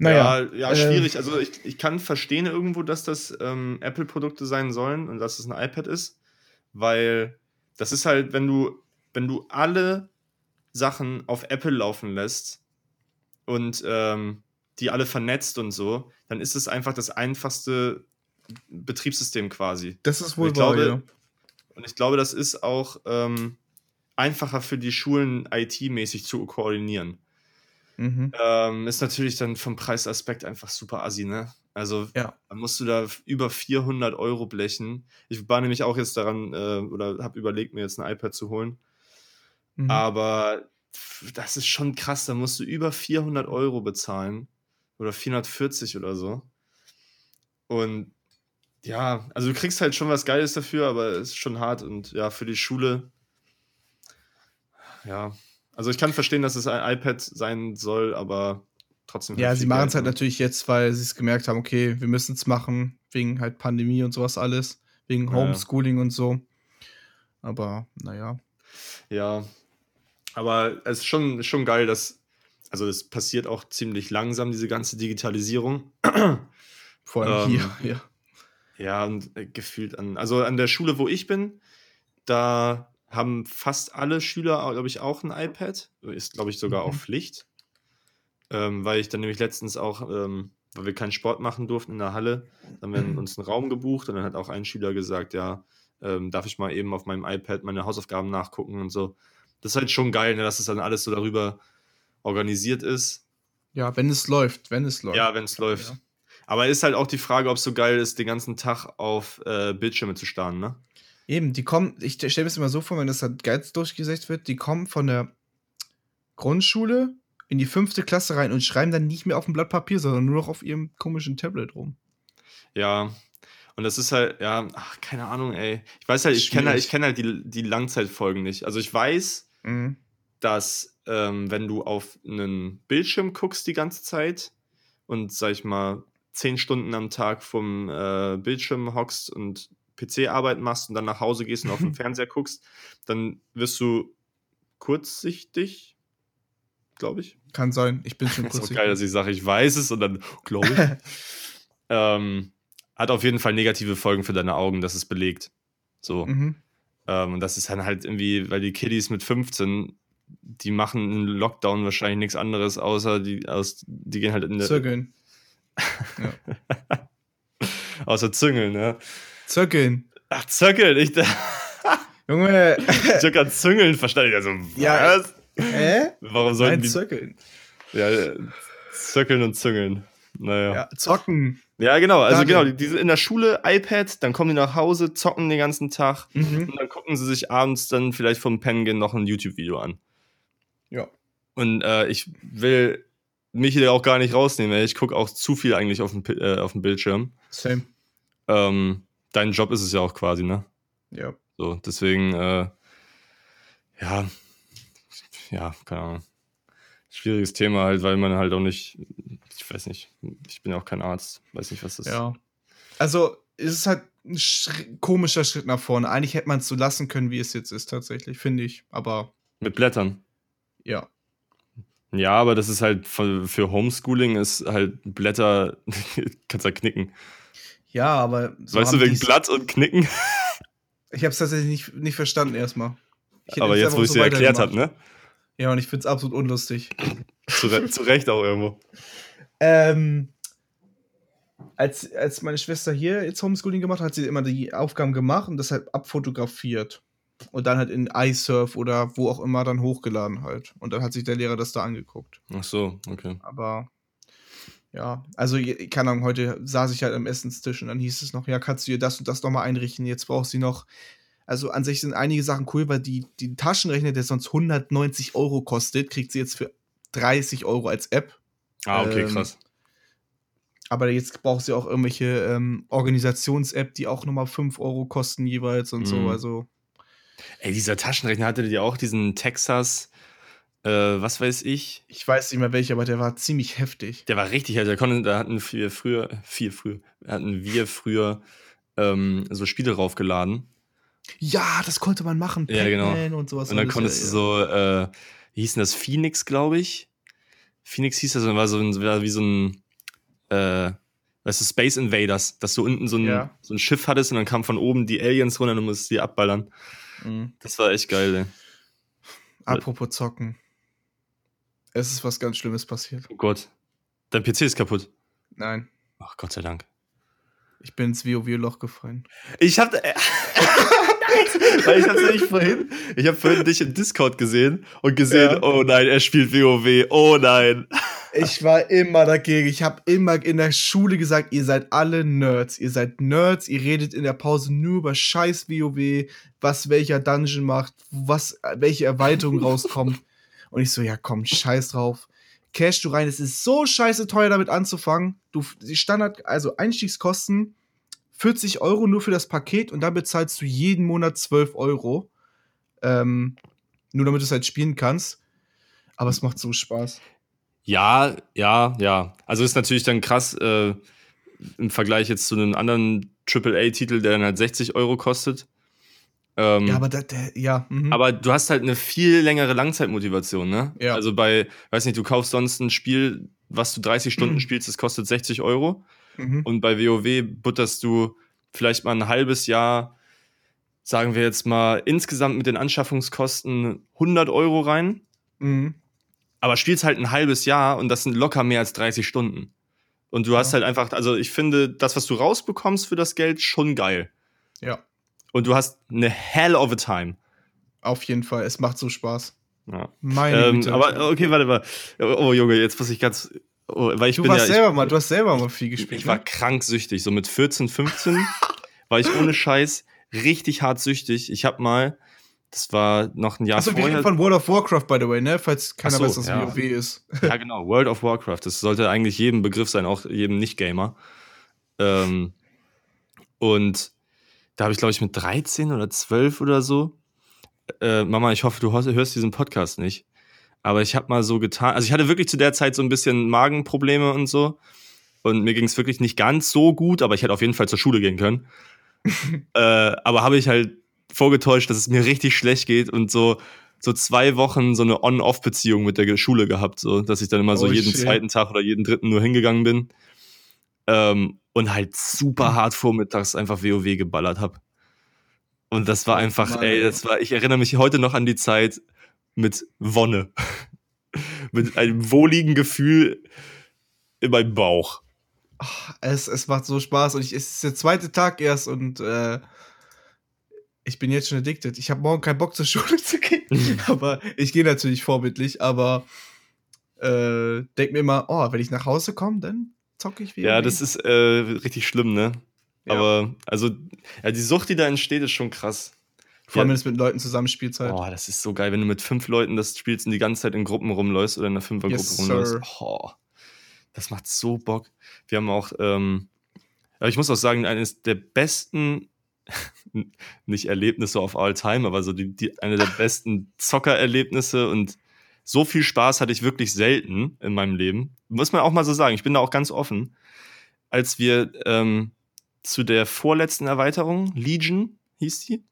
Naja, ja, ja äh, schwierig. Also ich, ich kann verstehen irgendwo, dass das ähm, Apple-Produkte sein sollen und dass es ein iPad ist, weil das ist halt, wenn du, wenn du alle Sachen auf Apple laufen lässt und ähm, die alle vernetzt und so, dann ist es einfach das einfachste Betriebssystem quasi. das ist Und wohl ich glaube, ja. Und ich glaube, das ist auch ähm, einfacher für die Schulen IT-mäßig zu koordinieren. Mhm. Ähm, ist natürlich dann vom Preisaspekt einfach super assi, ne? Also, Ja. dann musst du da über 400 Euro blechen. Ich war nämlich auch jetzt daran, äh, oder habe überlegt, mir jetzt ein iPad zu holen. Mhm. Aber das ist schon krass, da musst du über 400 Euro bezahlen. Oder 440 oder so. Und ja, also du kriegst halt schon was Geiles dafür, aber es ist schon hart. Und ja, für die Schule, ja. Also ich kann verstehen, dass es ein iPad sein soll, aber trotzdem. ja, sie machen es halt natürlich jetzt, weil sie es gemerkt haben, okay, wir müssen es machen, wegen halt Pandemie und sowas alles, wegen Ja. Homeschooling und so. Aber naja. Ja, aber es ist schon, schon geil, dass, also es passiert auch ziemlich langsam, diese ganze Digitalisierung. Vor allem Ähm, hier, ja. Ja, und äh, gefühlt an, also an der Schule, wo ich bin, da haben fast alle Schüler, glaube ich, auch ein iPad. Ist, glaube ich, sogar auch Mhm. Pflicht. Ähm, weil ich dann nämlich letztens auch, ähm, weil wir keinen Sport machen durften in der Halle, dann haben wir uns einen Raum gebucht und dann hat auch ein Schüler gesagt, ja, ähm, darf ich mal eben auf meinem iPad meine Hausaufgaben nachgucken und so. Das ist halt schon geil, ne, dass es dann alles so darüber organisiert ist. Ja, wenn es läuft, wenn es läuft. Ja, wenn es läuft. Ja. Aber ist halt auch die Frage, ob es so geil ist, den ganzen Tag auf äh, Bildschirme zu starren, ne? Eben, die kommen, ich stelle mir das immer so vor, wenn das halt ganz durchgesetzt wird, die kommen von der Grundschule in die fünfte Klasse rein und schreiben dann nicht mehr auf dem Blatt Papier, sondern nur noch auf ihrem komischen Tablet rum. Ja. Und das ist halt, ja, ach, keine Ahnung, ey. Ich weiß halt, ich kenne halt, ich kenn halt die, die Langzeitfolgen nicht. Also ich weiß, Mhm. dass ähm, wenn du auf einen Bildschirm guckst die ganze Zeit und, sag ich mal, zehn Stunden am Tag vom äh, Bildschirm hockst und PC-Arbeit machst und dann nach Hause gehst und auf den Fernseher guckst, dann wirst du kurzsichtig, glaube ich. Kann sein. Ich bin schon Das ist auch geil, dass ich sage, ich weiß es und dann glaube ich. ähm, hat auf jeden Fall negative Folgen für deine Augen, das ist belegt. So. mhm. Ähm, und das ist dann halt irgendwie, weil die Kiddies mit 15, die machen im Lockdown wahrscheinlich nichts anderes, außer die, aus, die gehen halt in der, Zirkeln. außer Züngeln, ne? Zirkeln. Ach, Zöckeln, ich, ich Junge. hab grad Züngeln verstanden. Also, Ja, was? Hä? Warum sollten Nein, die Zirkeln. ja, äh, Zöckeln und Züngeln? Naja. Ja, zocken. Ja, genau. Also Danke. genau, die, sind in der Schule, iPad, dann kommen die nach Hause, zocken den ganzen Tag Mhm. und dann gucken sie sich abends dann vielleicht vom Pennen gehen noch ein YouTube-Video an. Ja. Und äh, ich will mich hier auch gar nicht rausnehmen. ey. Ich gucke auch zu viel eigentlich auf dem, äh, auf dem Bildschirm. Same. Ähm, dein Job ist es ja auch quasi, ne? Ja. So, deswegen, äh, ja, ja, keine Ahnung. Schwieriges Thema halt, weil man halt auch nicht, ich weiß nicht, ich bin ja auch kein Arzt, weiß nicht, was das Ja. Also, es ist halt ein Schri- komischer Schritt nach vorne. Eigentlich hätte man es so lassen können, wie es jetzt ist, tatsächlich, finde ich. Aber Mit Blättern. ja. Ja, aber das ist halt für, für Homeschooling ist halt Blätter, kannst halt knicken. Ja, aber. so weißt du, wegen Blatt und Knicken? Ich habe es tatsächlich nicht, nicht verstanden erstmal. Aber es jetzt, wo ich so dir erklärt habe, ne? Ja, und ich finde es absolut unlustig. Zu, Re zu Recht auch irgendwo. Ähm, als, als meine Schwester hier jetzt Homeschooling gemacht hat, hat sie immer die Aufgaben gemacht und das halt abfotografiert. Und dann halt in iSurf oder wo auch immer dann hochgeladen halt. Und dann hat sich der Lehrer das da angeguckt. Ach so, okay. Aber ja, also keine Ahnung, heute saß ich halt am Essenstisch und dann hieß es noch, ja, kannst du dir das und das nochmal einrichten, jetzt brauchst du noch. Also an sich sind einige Sachen cool, weil die, die Taschenrechner, der sonst 190 Euro kostet, kriegt sie jetzt für 30 Euro als App. Ah, okay, Ähm, krass. Aber jetzt braucht sie auch irgendwelche ähm, Organisations-App, die auch nochmal 5 Euro kosten jeweils und Mhm. so. Also, Ey, dieser Taschenrechner hatte die auch diesen Texas, äh, was weiß ich. ich weiß nicht mehr welcher, aber der war ziemlich heftig. Der war richtig, also da, hatten wir früher, viel früher, hatten wir früher ähm, so Spiele raufgeladen. Ja, das konnte man machen. Ja, genau. Und sowas. Und dann konntest ja, du so, äh, wie hieß denn das? Phoenix, glaube ich. Phoenix hieß das, und war so ein, war wie so ein, äh, weißt du, Space Invaders, dass du unten so ein, Ja. so ein Schiff hattest und dann kamen von oben die Aliens runter und du musstest die abballern. ja. Mhm. Das war echt geil, ey. Apropos zocken. Es ist was ganz Schlimmes passiert. Oh Gott. Dein PC ist kaputt. Nein, Ach, Gott sei Dank. ich bin ins WoW-Loch gefallen. Ich hab. Äh, Weil ich hab's nicht vorhin. Ich hab vorhin dich im Discord gesehen und gesehen, Ja. oh nein, er spielt WoW. Oh nein. Ich war immer dagegen. Ich habe immer in der Schule gesagt, ihr seid alle Nerds. Ihr seid Nerds. Ihr redet in der Pause nur über scheiß WoW, was welcher Dungeon macht, was welche Erweiterung rauskommt. Und ich so, ja komm, scheiß drauf. Cash du rein, es ist so scheiße teuer damit anzufangen. Du die Standard, also Einstiegskosten 40 Euro nur für das Paket und dann bezahlst du jeden Monat 12 Euro. Ähm, nur damit du es halt spielen kannst. Aber es macht so Spaß. Ja, ja, ja. Also ist natürlich dann krass äh, im Vergleich jetzt zu einem anderen AAA-Titel, der dann halt 60 Euro kostet. Ähm, Ja, aber da, der, ja. mhm. aber du hast halt eine viel längere Langzeitmotivation, ne? Ja. Also bei, weiß nicht, du kaufst sonst ein Spiel, was du 30 Stunden Mhm. spielst, das kostet 60 Euro. Mhm. Und bei WoW butterst du vielleicht mal ein halbes Jahr, sagen wir jetzt mal, insgesamt mit den Anschaffungskosten 100 Euro rein. Mhm. Aber spielst halt ein halbes Jahr und das sind locker mehr als 30 Stunden. Und du hast Ja. halt einfach, also ich finde, das, was du rausbekommst für das Geld, schon geil. Ja, Und du hast eine hell of a time. auf jeden Fall. Es macht so Spaß. Ja. Meine Ähm, Güte. aber okay, warte mal. Oh Junge, jetzt muss ich ganz. Oh, weil ich du bin warst ja. selber mal, du hast selber mal viel Ich, gespielt. ich war ne? krank süchtig. So mit 14, 15 war ich ohne Scheiß richtig hart süchtig. Ich habe mal Das war noch ein Jahr Achso, wir vorher. reden von World of Warcraft, by the way, ne? Falls keiner so, weiß, was ja. WoW ist. Ja, genau, World of Warcraft. Das sollte eigentlich jedem Begriff sein, auch jedem Nicht-Gamer. Ähm, und da habe ich, glaube ich, mit 13 oder 12 oder so. Äh, Mama, ich hoffe, du hörst, diesen Podcast nicht. Aber ich habe mal so getan. Also, ich hatte wirklich zu der Zeit so ein bisschen Magenprobleme und so. Und mir ging es wirklich nicht ganz so gut, aber ich hätte auf jeden Fall zur Schule gehen können. äh, aber habe ich halt vorgetäuscht, dass es mir richtig schlecht geht und so, so zwei Wochen so eine On-Off-Beziehung mit der Schule gehabt, so, dass ich dann immer so Oh, jeden shit. zweiten Tag oder jeden dritten nur hingegangen bin. Ähm, und halt super hart vormittags einfach WoW geballert habe. Und das war Oh, einfach, Mann, ey, ey. das war, ich erinnere mich heute noch an die Zeit mit Wonne. mit einem wohligen Gefühl in meinem Bauch. Ach, es, es macht so Spaß und ich, es ist der zweite Tag erst und äh, ich bin jetzt schon addicted. Ich habe morgen keinen Bock zur Schule zu gehen, aber ich gehe natürlich vorbildlich, aber äh, denk mir immer, oh, wenn ich nach Hause komme, dann zocke ich wieder. Ja, das ist äh, richtig schlimm, ne? Ja. Aber, also, ja, die Sucht, die da entsteht, ist schon krass. Vor allem, ja. wenn es mit Leuten zusammenspielst halt. Boah, das ist so geil, wenn du mit fünf Leuten das spielst und die ganze Zeit in Gruppen rumläufst oder in einer Fünfergruppe Yes, rumläufst. Oh, das macht so Bock. Wir haben auch, ähm, aber ich muss auch sagen, eines der besten, nicht Erlebnisse of all time, aber so die, die, eine der besten Zockererlebnisse und so viel Spaß hatte ich wirklich selten in meinem Leben. Muss man auch mal so sagen. Ich bin da auch ganz offen. Als wir ähm, zu der vorletzten Erweiterung, Legion hieß die,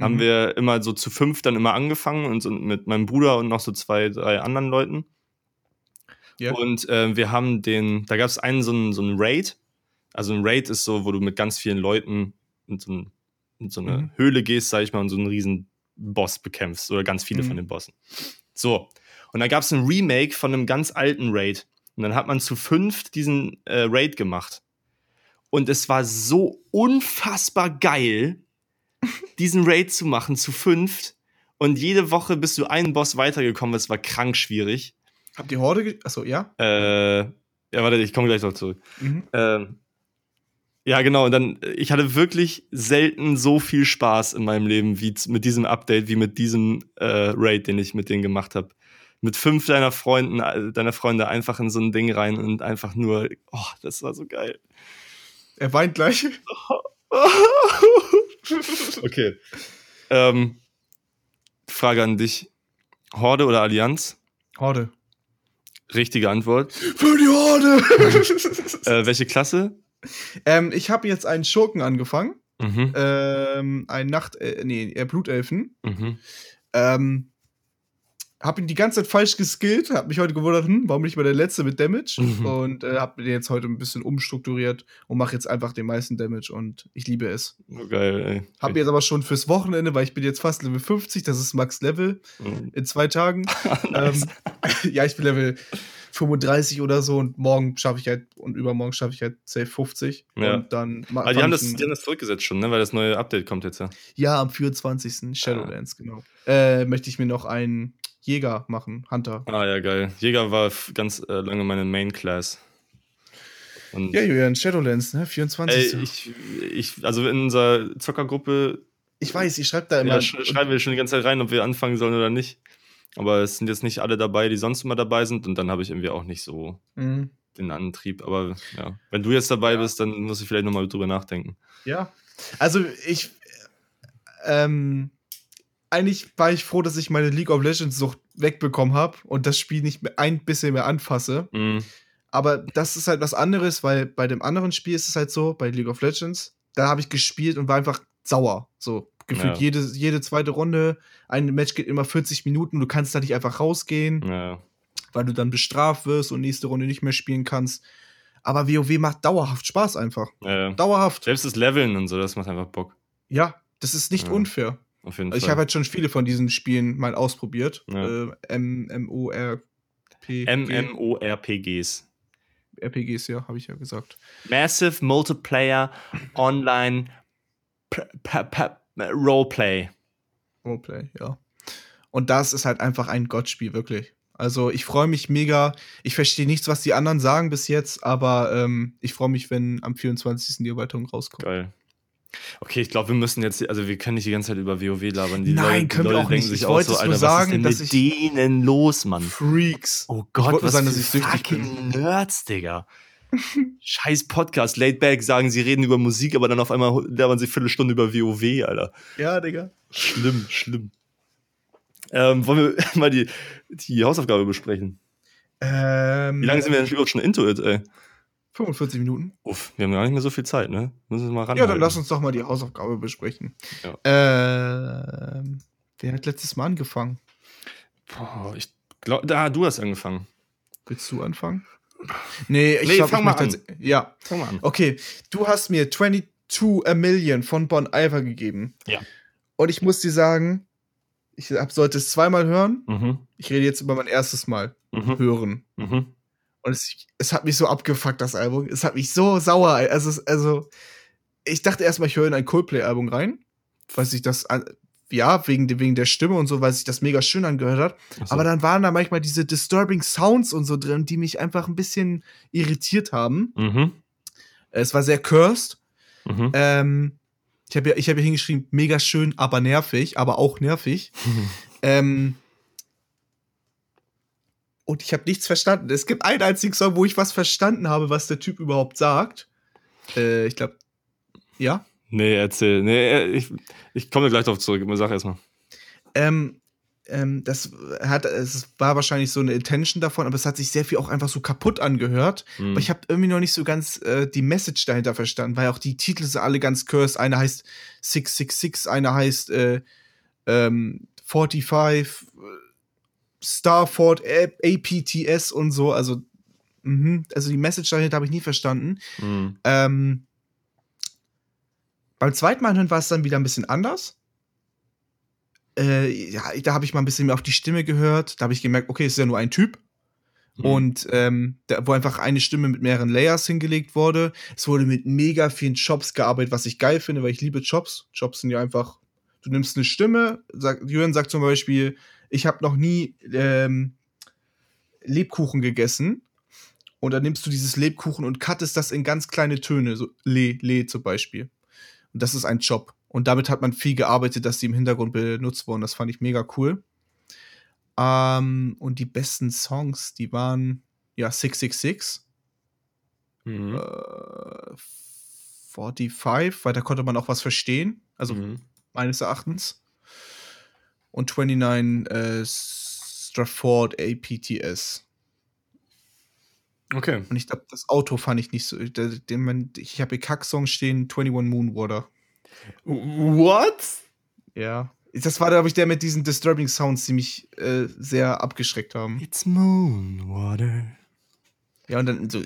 haben Mhm. wir immer so zu fünf dann immer angefangen und so mit meinem Bruder und noch so zwei, drei anderen Leuten. Ja. Und äh, wir haben den, da gab es einen so einen, so einen Raid. Also ein Raid ist so, wo du mit ganz vielen Leuten in so, ein, in so eine Mhm. Höhle gehst, sag ich mal, und so einen riesen Boss bekämpfst oder ganz viele Mhm. von den Bossen. So. Und dann gab es ein Remake von einem ganz alten Raid. Und dann hat man zu fünft diesen äh, Raid gemacht. Und es war so unfassbar geil, diesen Raid zu machen zu fünft. Und jede Woche bist du einen Boss weitergekommen. Es war krank schwierig. Habt ihr Horde? Achso, ja? Äh, ja, warte, ich komme gleich noch zurück. Mhm. Ähm, ja, genau. Und dann, ich hatte wirklich selten so viel Spaß in meinem Leben wie mit diesem Update, wie mit diesem äh, Raid, den ich mit denen gemacht habe. Mit fünf deiner Freunden, äh, deiner Freunde einfach in so ein Ding rein und einfach nur, oh, das war so geil. Er weint gleich. okay. Ähm, Frage an dich. Horde oder Allianz? Horde. Richtige Antwort. Für die Horde! Äh, welche Klasse? ähm, ich habe jetzt einen Schurken angefangen. Mhm. Ähm, einen Nacht, äh, nee, äh, Blutelfen. Mhm. Ähm, hab ihn die ganze Zeit falsch geskillt, hab mich heute gewundert, hm, warum nicht mal der letzte mit Damage Mhm. und äh, hab den jetzt heute ein bisschen umstrukturiert und mache jetzt einfach den meisten Damage und ich liebe es. So geil, ey. Hab jetzt aber schon fürs Wochenende, weil ich bin jetzt fast Level 50, das ist Max Level Mhm. in zwei Tagen. Nice. ähm, ja, ich bin Level 35 oder so und morgen schaffe ich halt und übermorgen schaffe ich halt safe 50 Ja. und dann Aber die haben, das, die haben das zurückgesetzt schon, ne? weil das neue Update kommt jetzt ja. Ja, am 24. Shadowlands, genau. Äh, möchte ich mir noch einen Jäger machen, Hunter. Ah ja, geil. Jäger war ganz äh, lange meine Main Class. Und Ja, Julian, Shadowlands, ne? 24. ey, ich, ich, also in unserer Zockergruppe Ich weiß, ich schreibe da immer. ja, sch schreiben wir schon die ganze Zeit rein, ob wir anfangen sollen oder nicht. Aber es sind jetzt nicht alle dabei, die sonst immer dabei sind. Und dann habe ich irgendwie auch nicht so Mhm. den Antrieb. Aber ja, wenn du jetzt dabei Ja. bist, dann muss ich vielleicht nochmal drüber nachdenken. Ja. Also ich. Ähm, eigentlich war ich froh, dass ich meine League of Legends Sucht wegbekommen habe und das Spiel nicht mehr ein bisschen mehr anfasse. Mhm. Aber das ist halt was anderes, weil bei dem anderen Spiel ist es halt so, bei League of Legends, da habe ich gespielt und war einfach sauer. So gefühlt Ja. jede, jede zweite Runde. Ein Match geht immer 40 Minuten, du kannst da nicht einfach rausgehen. Ja. weil du dann bestraft wirst und nächste Runde nicht mehr spielen kannst. Aber WoW macht dauerhaft Spaß einfach. Ja. Dauerhaft. Selbst das Leveln und so, das macht einfach Bock. Ja, das ist nicht unfair. Auf jeden Also ich habe halt schon viele von diesen Spielen mal ausprobiert. Ja. Äh, M MMORP. MMORPGs. RPGs, ja, habe ich ja gesagt. Massive Multiplayer Online Roleplay. Roleplay, ja. Und das ist halt einfach ein Gottspiel, wirklich. Also ich freue mich mega. Ich verstehe nichts, was die anderen sagen bis jetzt, aber ähm, ich freue mich, wenn am 24. die Erweiterung rauskommt. Geil. Okay, ich glaube, wir müssen jetzt, also wir können nicht die ganze Zeit über WoW labern. Die Nein, Leute, können die wir Leute auch nicht. sich Ich auch wollte so, es nur Alter, sagen, was ist denn mit ich- denen los, Mann? Freaks. Oh Gott, was sagen, dass ich fucking Nerds, Digga. Scheiß Podcast, Laid Back sagen, sie reden über Musik, aber dann auf einmal labern sie Viertelstunde über WoW, Alter. Ja, Digga. Schlimm, schlimm. Ähm, wollen wir mal die, die Hausaufgabe besprechen? Ähm, Wie lange sind wir denn überhaupt schon into it, ey? 45 Minuten. Uff, wir haben gar nicht mehr so viel Zeit, ne? Müssen wir mal ran. Ja, dann lass uns doch mal die Hausaufgabe besprechen. Ähm, wer hat letztes Mal angefangen? Boah, ich glaube, da, du hast angefangen. Willst du anfangen? Nee, ich Nee, glaub, fang ich mal jetzt- Ja, Fang mal an. okay. Du hast mir 22 a Million von Bon Iver gegeben. Ja. Und ich muss dir sagen, ich hab, sollte es zweimal hören. Mhm. Ich rede jetzt über mein erstes Mal Mhm. hören. Mhm. Und es, es hat mich so abgefuckt, das Album. Es hat mich so sauer. Also, also ich dachte erstmal, ich höre in ein Coldplay-Album rein, weil sich das, ja, wegen, wegen der Stimme und so, weil sich das mega schön angehört hat. So. Aber dann waren da manchmal diese disturbing Sounds und so drin, die mich einfach ein bisschen irritiert haben. Mhm. Es war sehr cursed. Mhm. Ähm, ich habe ja, ich hab ja hingeschrieben, mega schön, aber nervig, aber auch nervig. Ähm, und ich habe nichts verstanden. Es gibt einen einzigen Song, wo ich was verstanden habe, was der Typ überhaupt sagt. Äh, ich glaube, ja. Nee, erzähl. Nee, äh, ich, ich komme gleich darauf zurück. Sag erstmal. Ähm, ähm, das hat, es war wahrscheinlich so eine Intention davon, aber es hat sich sehr viel auch einfach so kaputt angehört. Mhm. Aber ich habe irgendwie noch nicht so ganz äh, die Message dahinter verstanden, weil auch die Titel sind alle ganz cursed. Einer heißt 666, einer heißt äh, ähm, 45, äh, Starford, APTS und so. Also, mhm. also die Message dahinter habe ich nie verstanden. Mhm. Ähm, beim zweiten Mal hören war es dann wieder ein bisschen anders. Äh, ja, da habe ich mal ein bisschen mehr auf die Stimme gehört. Da habe ich gemerkt, okay, es ist ja nur ein Typ. Mhm. Und ähm, da, wo einfach eine Stimme mit mehreren Layers hingelegt wurde. Es wurde mit mega vielen Chops gearbeitet, was ich geil finde, weil ich liebe Chops. Chops sind ja einfach, du nimmst eine Stimme, sag, Jürgen sagt zum Beispiel, ich habe noch nie ähm, Lebkuchen gegessen. Und dann nimmst du dieses Lebkuchen und cuttest das in ganz kleine Töne, so Le, Le zum Beispiel. Und das ist ein Job. Und damit hat man viel gearbeitet, dass die im Hintergrund benutzt wurden. Das fand ich mega cool. Ähm, und die besten Songs, die waren ja 666, Mhm. äh, 45, weil da konnte man auch was verstehen. Also Mhm. meines Erachtens. Und 29 äh, Stratford APTS. Okay. Und ich glaube, das Auto fand ich nicht so. Der, den man, ich habe hier Kack-Songs stehen, 21 Moonwater. What? Ja. Das war, glaube ich, der mit diesen disturbing Sounds, die mich äh, sehr abgeschreckt haben. It's Moonwater. Ja, und dann so.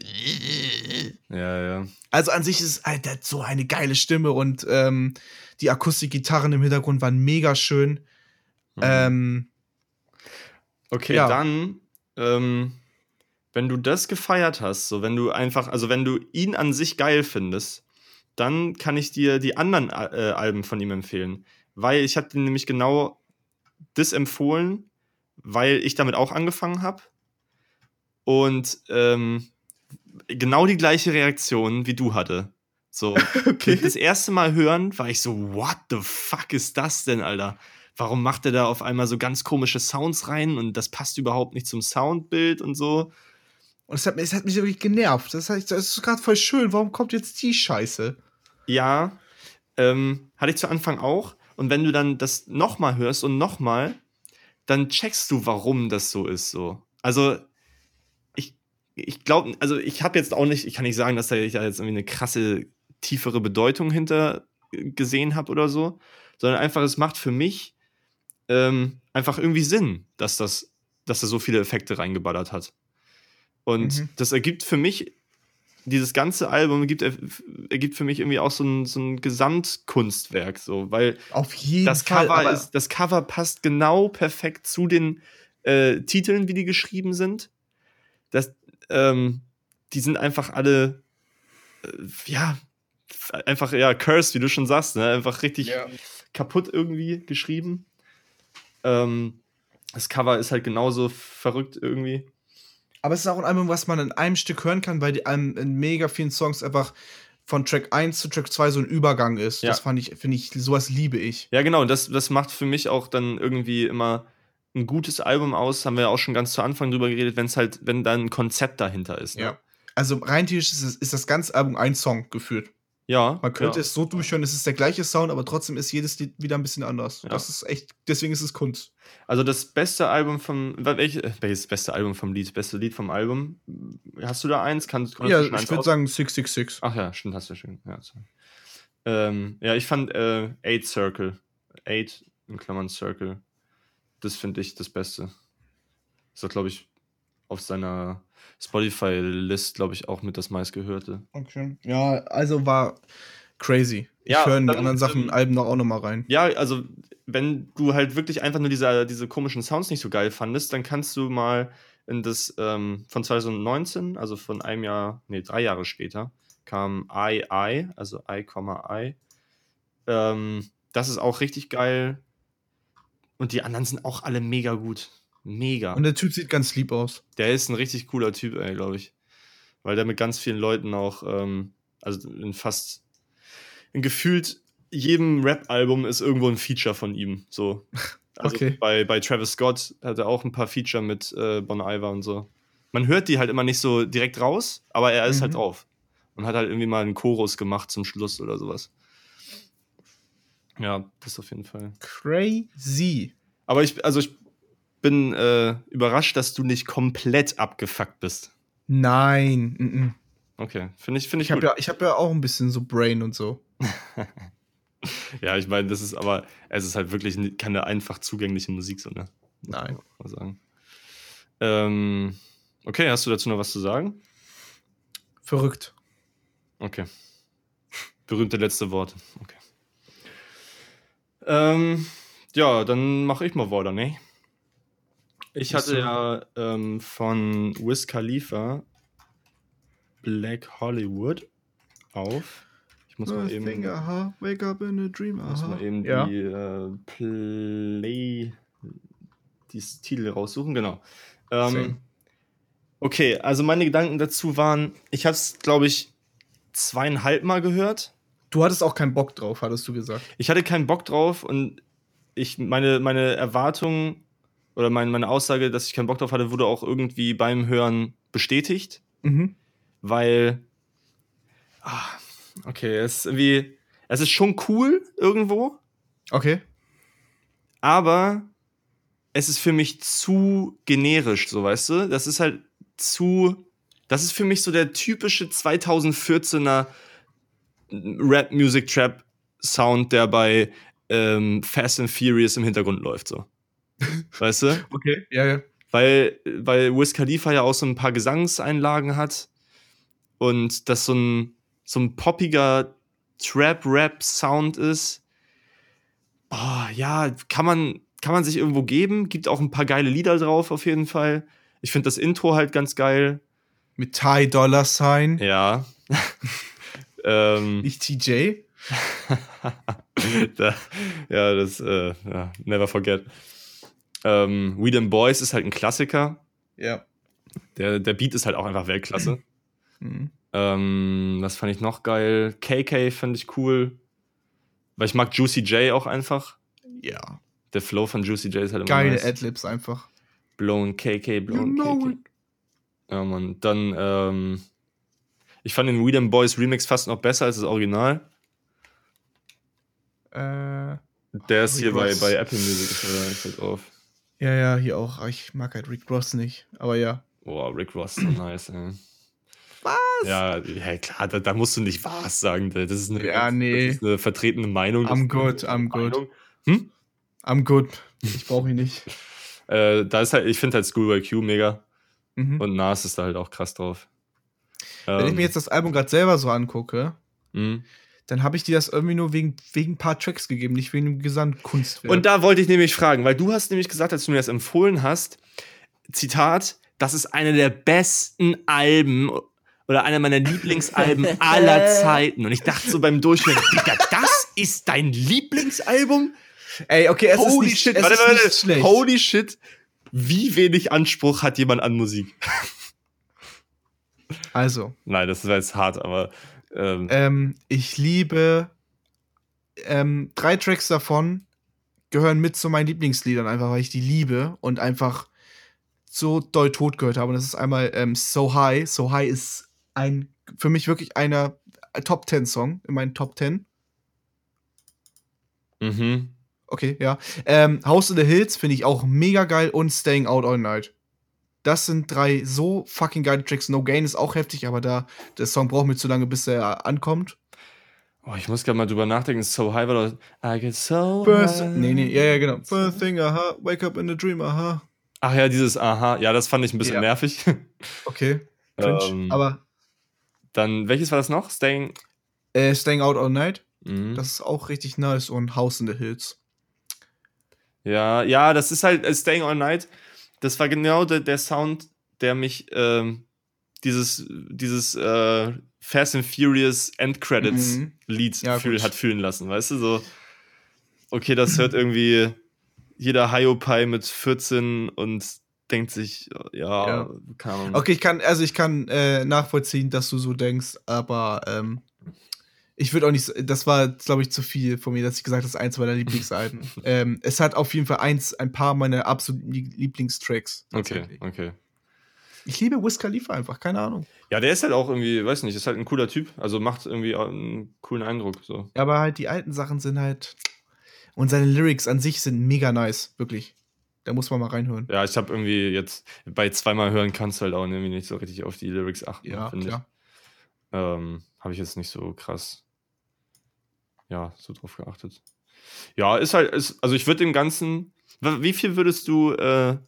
Ja, ja. Also an sich ist es halt, der hat so eine geile Stimme und ähm, die Akustikgitarren im Hintergrund waren mega schön. Mhm. Ähm, Okay, Ja. dann, ähm, wenn du das gefeiert hast, so wenn du einfach, also wenn du ihn an sich geil findest, dann kann ich dir die anderen äh, Alben von ihm empfehlen. Weil ich habe dir nämlich genau das empfohlen, weil ich damit auch angefangen habe. Und ähm, genau die gleiche Reaktion wie du hatte. So, okay. das erste Mal hören war ich so, what the fuck ist das denn, Alter? Warum macht er da auf einmal so ganz komische Sounds rein und das passt überhaupt nicht zum Soundbild und so? Und es hat, mich- es hat mich wirklich genervt. Das, das ist gerade voll schön. Warum kommt jetzt die Scheiße? Ja, ähm, hatte ich zu Anfang auch. Und wenn du dann das nochmal hörst und nochmal, dann checkst du, warum das so ist. So. Also, ich, ich glaube, also ich habe jetzt auch nicht, ich kann nicht sagen, dass da ich da jetzt irgendwie eine krasse, tiefere Bedeutung hinter äh, gesehen habe oder so, sondern einfach, es macht für mich ähm, einfach irgendwie Sinn, dass das, dass er so viele Effekte reingeballert hat. Und Mhm. das ergibt für mich dieses ganze Album ergibt, ergibt für mich irgendwie auch so ein, so ein Gesamtkunstwerk, so, weil Auf jeden das Fall. Cover, ist, das Cover passt genau perfekt zu den äh, Titeln, wie die geschrieben sind. Das, ähm, die sind einfach alle, äh, ja, einfach, ja, cursed, wie du schon sagst, ne? einfach richtig Ja. kaputt irgendwie geschrieben. Ähm, das Cover ist halt genauso verrückt irgendwie. Aber es ist auch ein Album, was man in einem Stück hören kann, weil die einem in mega vielen Songs einfach von Track 1 zu Track 2 so ein Übergang ist. Ja. Das fand ich, finde ich, sowas liebe ich. Ja, genau, das, das macht für mich auch dann irgendwie immer ein gutes Album aus, haben wir ja auch schon ganz zu Anfang drüber geredet, wenn es halt, wenn da ein Konzept dahinter ist. Ne? Ja. Also rein theoretisch ist, ist das ganze Album ein Song geführt. Ja. Man könnte ja. es so durchhören, es ist der gleiche Sound, aber trotzdem ist jedes Lied wieder ein bisschen anders. Ja. Das ist echt, deswegen ist es Kunst. Also das beste Album vom. Äh, welches beste Album vom Lied? Beste Lied vom Album? Hast du da eins? Kannst, konntest Ja, ich würde sagen 666. Ach ja, stimmt, hast du schön. Ja, ähm, ja ich fand äh, Eight Circle. Eight in Klammern Circle. Das finde ich das Beste. Ist doch, glaube ich, auf seiner Spotify-List, glaube ich, auch mit das meistgehörte. Okay. Ja, also war crazy. Ich Ja, höre in die anderen Sachen, ähm, Alben noch auch noch mal rein. Ja, also wenn du halt wirklich einfach nur diese, diese komischen Sounds nicht so geil fandest, dann kannst du mal in das ähm, von 2019, also von einem Jahr, nee, drei Jahre später, kam I, I, also I, I. Ähm, das ist auch richtig geil. Und die anderen sind auch alle mega gut. Mega. Und der Typ sieht ganz lieb aus. Der ist ein richtig cooler Typ, ey, glaube ich. Weil der mit ganz vielen Leuten auch, ähm, also in fast, in gefühlt jedem Rap-Album ist irgendwo ein Feature von ihm. So. Also Okay. bei, bei Travis Scott hat er auch ein paar Feature mit äh, Bon Iver und so. Man hört die halt immer nicht so direkt raus, aber er ist Mhm. halt drauf. Und hat halt irgendwie mal einen Chorus gemacht zum Schluss oder sowas. Ja, das auf jeden Fall. Crazy. Aber ich, also ich bin äh, überrascht, dass du nicht komplett abgefuckt bist. Nein. mm, mm. Okay, finde ich, finde ich, Ich habe ja, ich hab ja auch ein bisschen so Brain und so. Ja, ich meine, das ist aber, es ist halt wirklich keine einfach zugängliche Musik, so, ne? Nein. Mal sagen. Ähm, okay, hast du dazu noch was zu sagen? Verrückt. Okay. Berühmte letzte Worte. Okay. Ähm, ja, dann mache ich mal weiter, ne? Ich hatte ja ähm, von Wiz Khalifa Black Hollywood auf. Ich muss mal eben, Nothing, aha, wake up in a dream, muss aha. mal eben ja. die äh, Play, die Titel raussuchen, genau. Ähm, okay, also meine Gedanken dazu waren, ich habe es, glaube ich, zweieinhalb Mal gehört. Du hattest auch keinen Bock drauf, hattest du gesagt. Ich hatte keinen Bock drauf und ich, meine, meine Erwartung oder mein, meine Aussage, dass ich keinen Bock drauf hatte, wurde auch irgendwie beim Hören bestätigt, Mhm. weil. Ah, okay, es ist irgendwie. Es ist schon cool irgendwo, Okay. aber es ist für mich zu generisch, so weißt du? Das ist halt zu. Das ist für mich so der typische 2014er Rap, Music, Trap Sound, der bei ähm, Fast and Furious im Hintergrund läuft, so. Weißt du? Okay. Ja, ja. Weil, weil Wiz Khalifa ja auch so ein paar Gesangseinlagen hat und das so ein, so ein poppiger Trap-Rap-Sound ist. Oh, ja, kann man, kann man sich irgendwo geben. Gibt auch ein paar geile Lieder drauf, auf jeden Fall. Ich finde das Intro halt ganz geil. Mit Thai Dollar Sign. Ja. ähm, Nicht TJ. da, ja, das, äh, ja, never forget. Ähm, We Them Boys ist halt ein Klassiker. Ja. Der, der Beat ist halt auch einfach Weltklasse. Mhm. ähm, was fand ich noch geil? KK fand ich cool. Weil ich mag Juicy J auch einfach. Ja. Der Flow von Juicy J ist halt immer Geile nice. Adlibs einfach. Blown KK, Blown You KK. it. Ja, Mann. Dann, ähm, ich fand den We Them Boys Remix fast noch besser als das Original. Äh, Der ist hier bei, bei Apple Music ist halt drauf. Ja, ja, hier auch. Aber Ich mag halt Rick Ross nicht. Aber ja. Boah, Rick Ross, so nice, ey. Was? Ja, ja klar, da, da musst du nicht was sagen. Das ist eine, Ja, nee. das ist eine vertretene Meinung. I'm good, I'm good. Meinung. Hm? I'm good. Ich brauche ihn nicht. Äh, da ist halt, ich finde halt Schoolboy Q mega Mhm. und Nas ist da halt auch krass drauf. Wenn ich Ähm, mir jetzt das Album gerade selber so angucke, mh. Dann habe ich dir das irgendwie nur wegen, wegen ein paar Tracks gegeben, nicht wegen dem Gesamtkunstwerk. Und da wollte ich nämlich fragen, weil du hast nämlich gesagt, als du mir das empfohlen hast, Zitat, das ist eine der besten Alben oder einer meiner Lieblingsalben aller Zeiten. Und ich dachte so beim Durchhören, Digga, das ist dein Lieblingsalbum? Ey, okay, es Holy ist nicht, shit, es warte, ist warte, nicht schlecht. Holy shit, wie wenig Anspruch hat jemand an Musik? Also, Nein, das war jetzt hart, aber Ähm, Ähm, ich liebe ähm, drei Tracks davon gehören mit zu meinen Lieblingsliedern, einfach weil ich die liebe und einfach so doll tot gehört habe. Und das ist einmal ähm, So High. So High ist ein für mich wirklich einer äh, Top 10 Song in meinen Top 10. mhm. Okay, ja. Ähm, House in the Hills finde ich auch mega geil und Staying Out All Night. Das sind drei so fucking geile Tracks. No Gain ist auch heftig, aber da der Song braucht mir zu lange, bis er ankommt. Oh, ich muss gerade mal drüber nachdenken. So high war doch. I get so First, high. nee, nee, ja, ja, genau. First thing, aha, wake up in a dream, aha. Ach ja, dieses Aha. Ja, das fand ich ein bisschen Ja. nervig. Okay, cringe. Ähm, aber Dann, welches war das noch? Staying. äh, Staying Out All Night, Mhm. das ist auch richtig nice und House in the Hills. Ja, ja, das ist halt äh, Staying All Night. Das war genau der, der Sound, der mich ähm, dieses, dieses äh, Fast and Furious Endcredits Mhm. Lied Ja, fühl, hat fühlen lassen, weißt du? So, okay, das hört irgendwie jeder Hiopai mit 14 und denkt sich, ja, Ja. keine Ahnung. Okay, ich kann, also ich kann äh, nachvollziehen, dass du so denkst, aber ähm, ich würde auch nicht, das war, glaube ich, zu viel von mir, dass ich gesagt habe, das ist eins meiner Lieblingsalben. ähm, es hat auf jeden Fall eins, ein paar meiner absoluten Lie- Lieblingstracks. Okay, okay. Ich liebe Wiz Khalifa einfach, keine Ahnung. Ja, der ist halt auch irgendwie, weiß nicht, ist halt ein cooler Typ. Also macht irgendwie einen coolen Eindruck. So. Aber halt die alten Sachen sind halt. Und seine Lyrics an sich sind mega nice, wirklich. Da muss man mal reinhören. Ja, ich habe irgendwie jetzt bei zweimal hören kannst du halt auch irgendwie nicht so richtig auf die Lyrics achten. Ja, finde. Ich. Ähm, habe ich jetzt nicht so krass, ja, so drauf geachtet. Ja, ist halt, ist, also ich würde dem Ganzen, wie viel würdest du äh,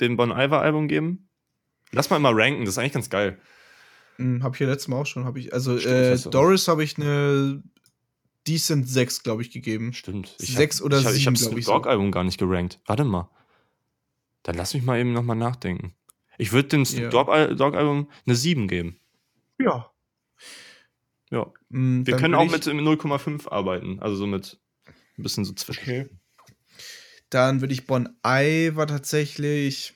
dem Bon Iver Album geben? Lass mal immer ranken, das ist eigentlich ganz geil. Hm, hab ich ja letztes Mal auch schon. Hab ich, also Stimmt, äh, Doris habe ich eine Decent 6, glaube ich, gegeben. Stimmt. Sechs hab, oder ich hab, Ich sieben, habe Snoop ich, so. Album gar nicht gerankt. Warte mal. Dann lass mich mal eben nochmal nachdenken. Ich würde dem Al- Dogg Album eine 7 geben. Ja. Ja. Hm, Wir dann können auch ich, mit ähm, 0,5 arbeiten. Also so mit ein bisschen so zwischen. Okay. Dann würde ich Bon Iver tatsächlich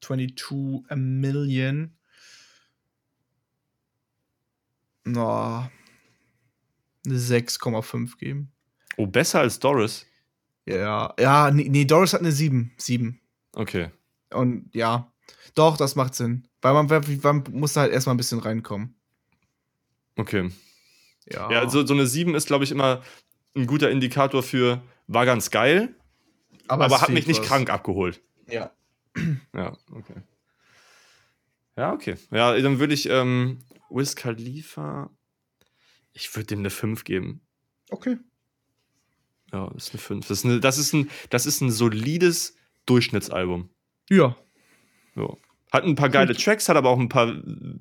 22 a Million. No, eine 6,5 geben. Oh, besser als Doris. Ja, ja, nee, nee, Doris hat eine 7. 7. Okay. Und ja, doch, das macht Sinn. Weil man, man muss da halt erstmal ein bisschen reinkommen. Okay. Ja, Ja, also so eine 7 ist, glaube ich, immer ein guter Indikator für, war ganz geil, aber, es hat mich nicht was. krank abgeholt. Ja. Ja, okay. Ja, okay. Ja, dann würde ich ähm, Wiz Khalifa, ich würde dem eine 5 geben. Okay. Ja, das ist eine 5. Das ist, eine, das ist, ein, das ist ein solides Durchschnittsalbum. Ja. Ja. Hat ein paar geile Tracks, hat aber auch ein paar,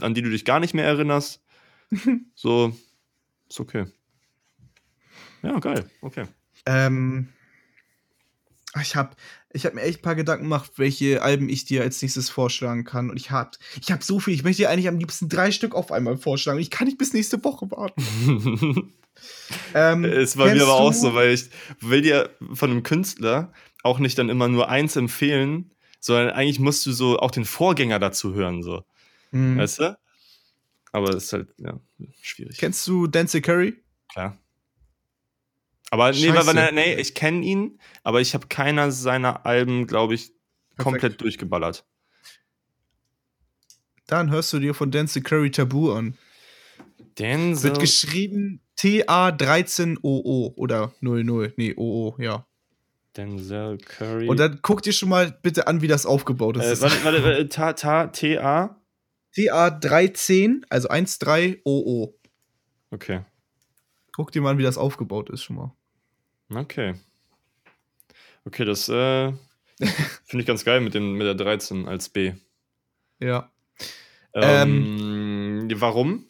an die du dich gar nicht mehr erinnerst. So, ist okay. Ja, geil. Okay. Ähm, ich habe ich hab mir echt ein paar Gedanken gemacht, welche Alben ich dir als nächstes vorschlagen kann. Und ich habe ich hab so viel. Ich möchte dir eigentlich am liebsten drei Stück auf einmal vorschlagen. Ich kann nicht bis nächste Woche warten. Ähm, Es war mir aber auch so, weil ich will dir von einem Künstler auch nicht dann immer nur eins empfehlen, sondern eigentlich musst du so auch den Vorgänger dazu hören, so. Hm. Weißt du? Aber es ist halt, ja, schwierig. Kennst du Dance Curry? Klar. Aber nee, weil, nee, ich kenne ihn, aber ich habe keiner seiner Alben, glaube ich, komplett durchgeballert. Dann hörst du dir von Dance Curry Tabu an. Den Wird geschrieben TA13OO oder 00. Nee, OO, ja. Denzel Curry. Und dann guck dir schon mal bitte an, wie das aufgebaut ist. äh, warte, warte, warte, ta, ta, TA. TA13, also 13OO. Okay. Guck dir mal an, wie das aufgebaut ist schon mal. Okay. Okay, das äh, finde ich ganz geil mit, dem, mit der 13 als B. Ja. Ähm, warum?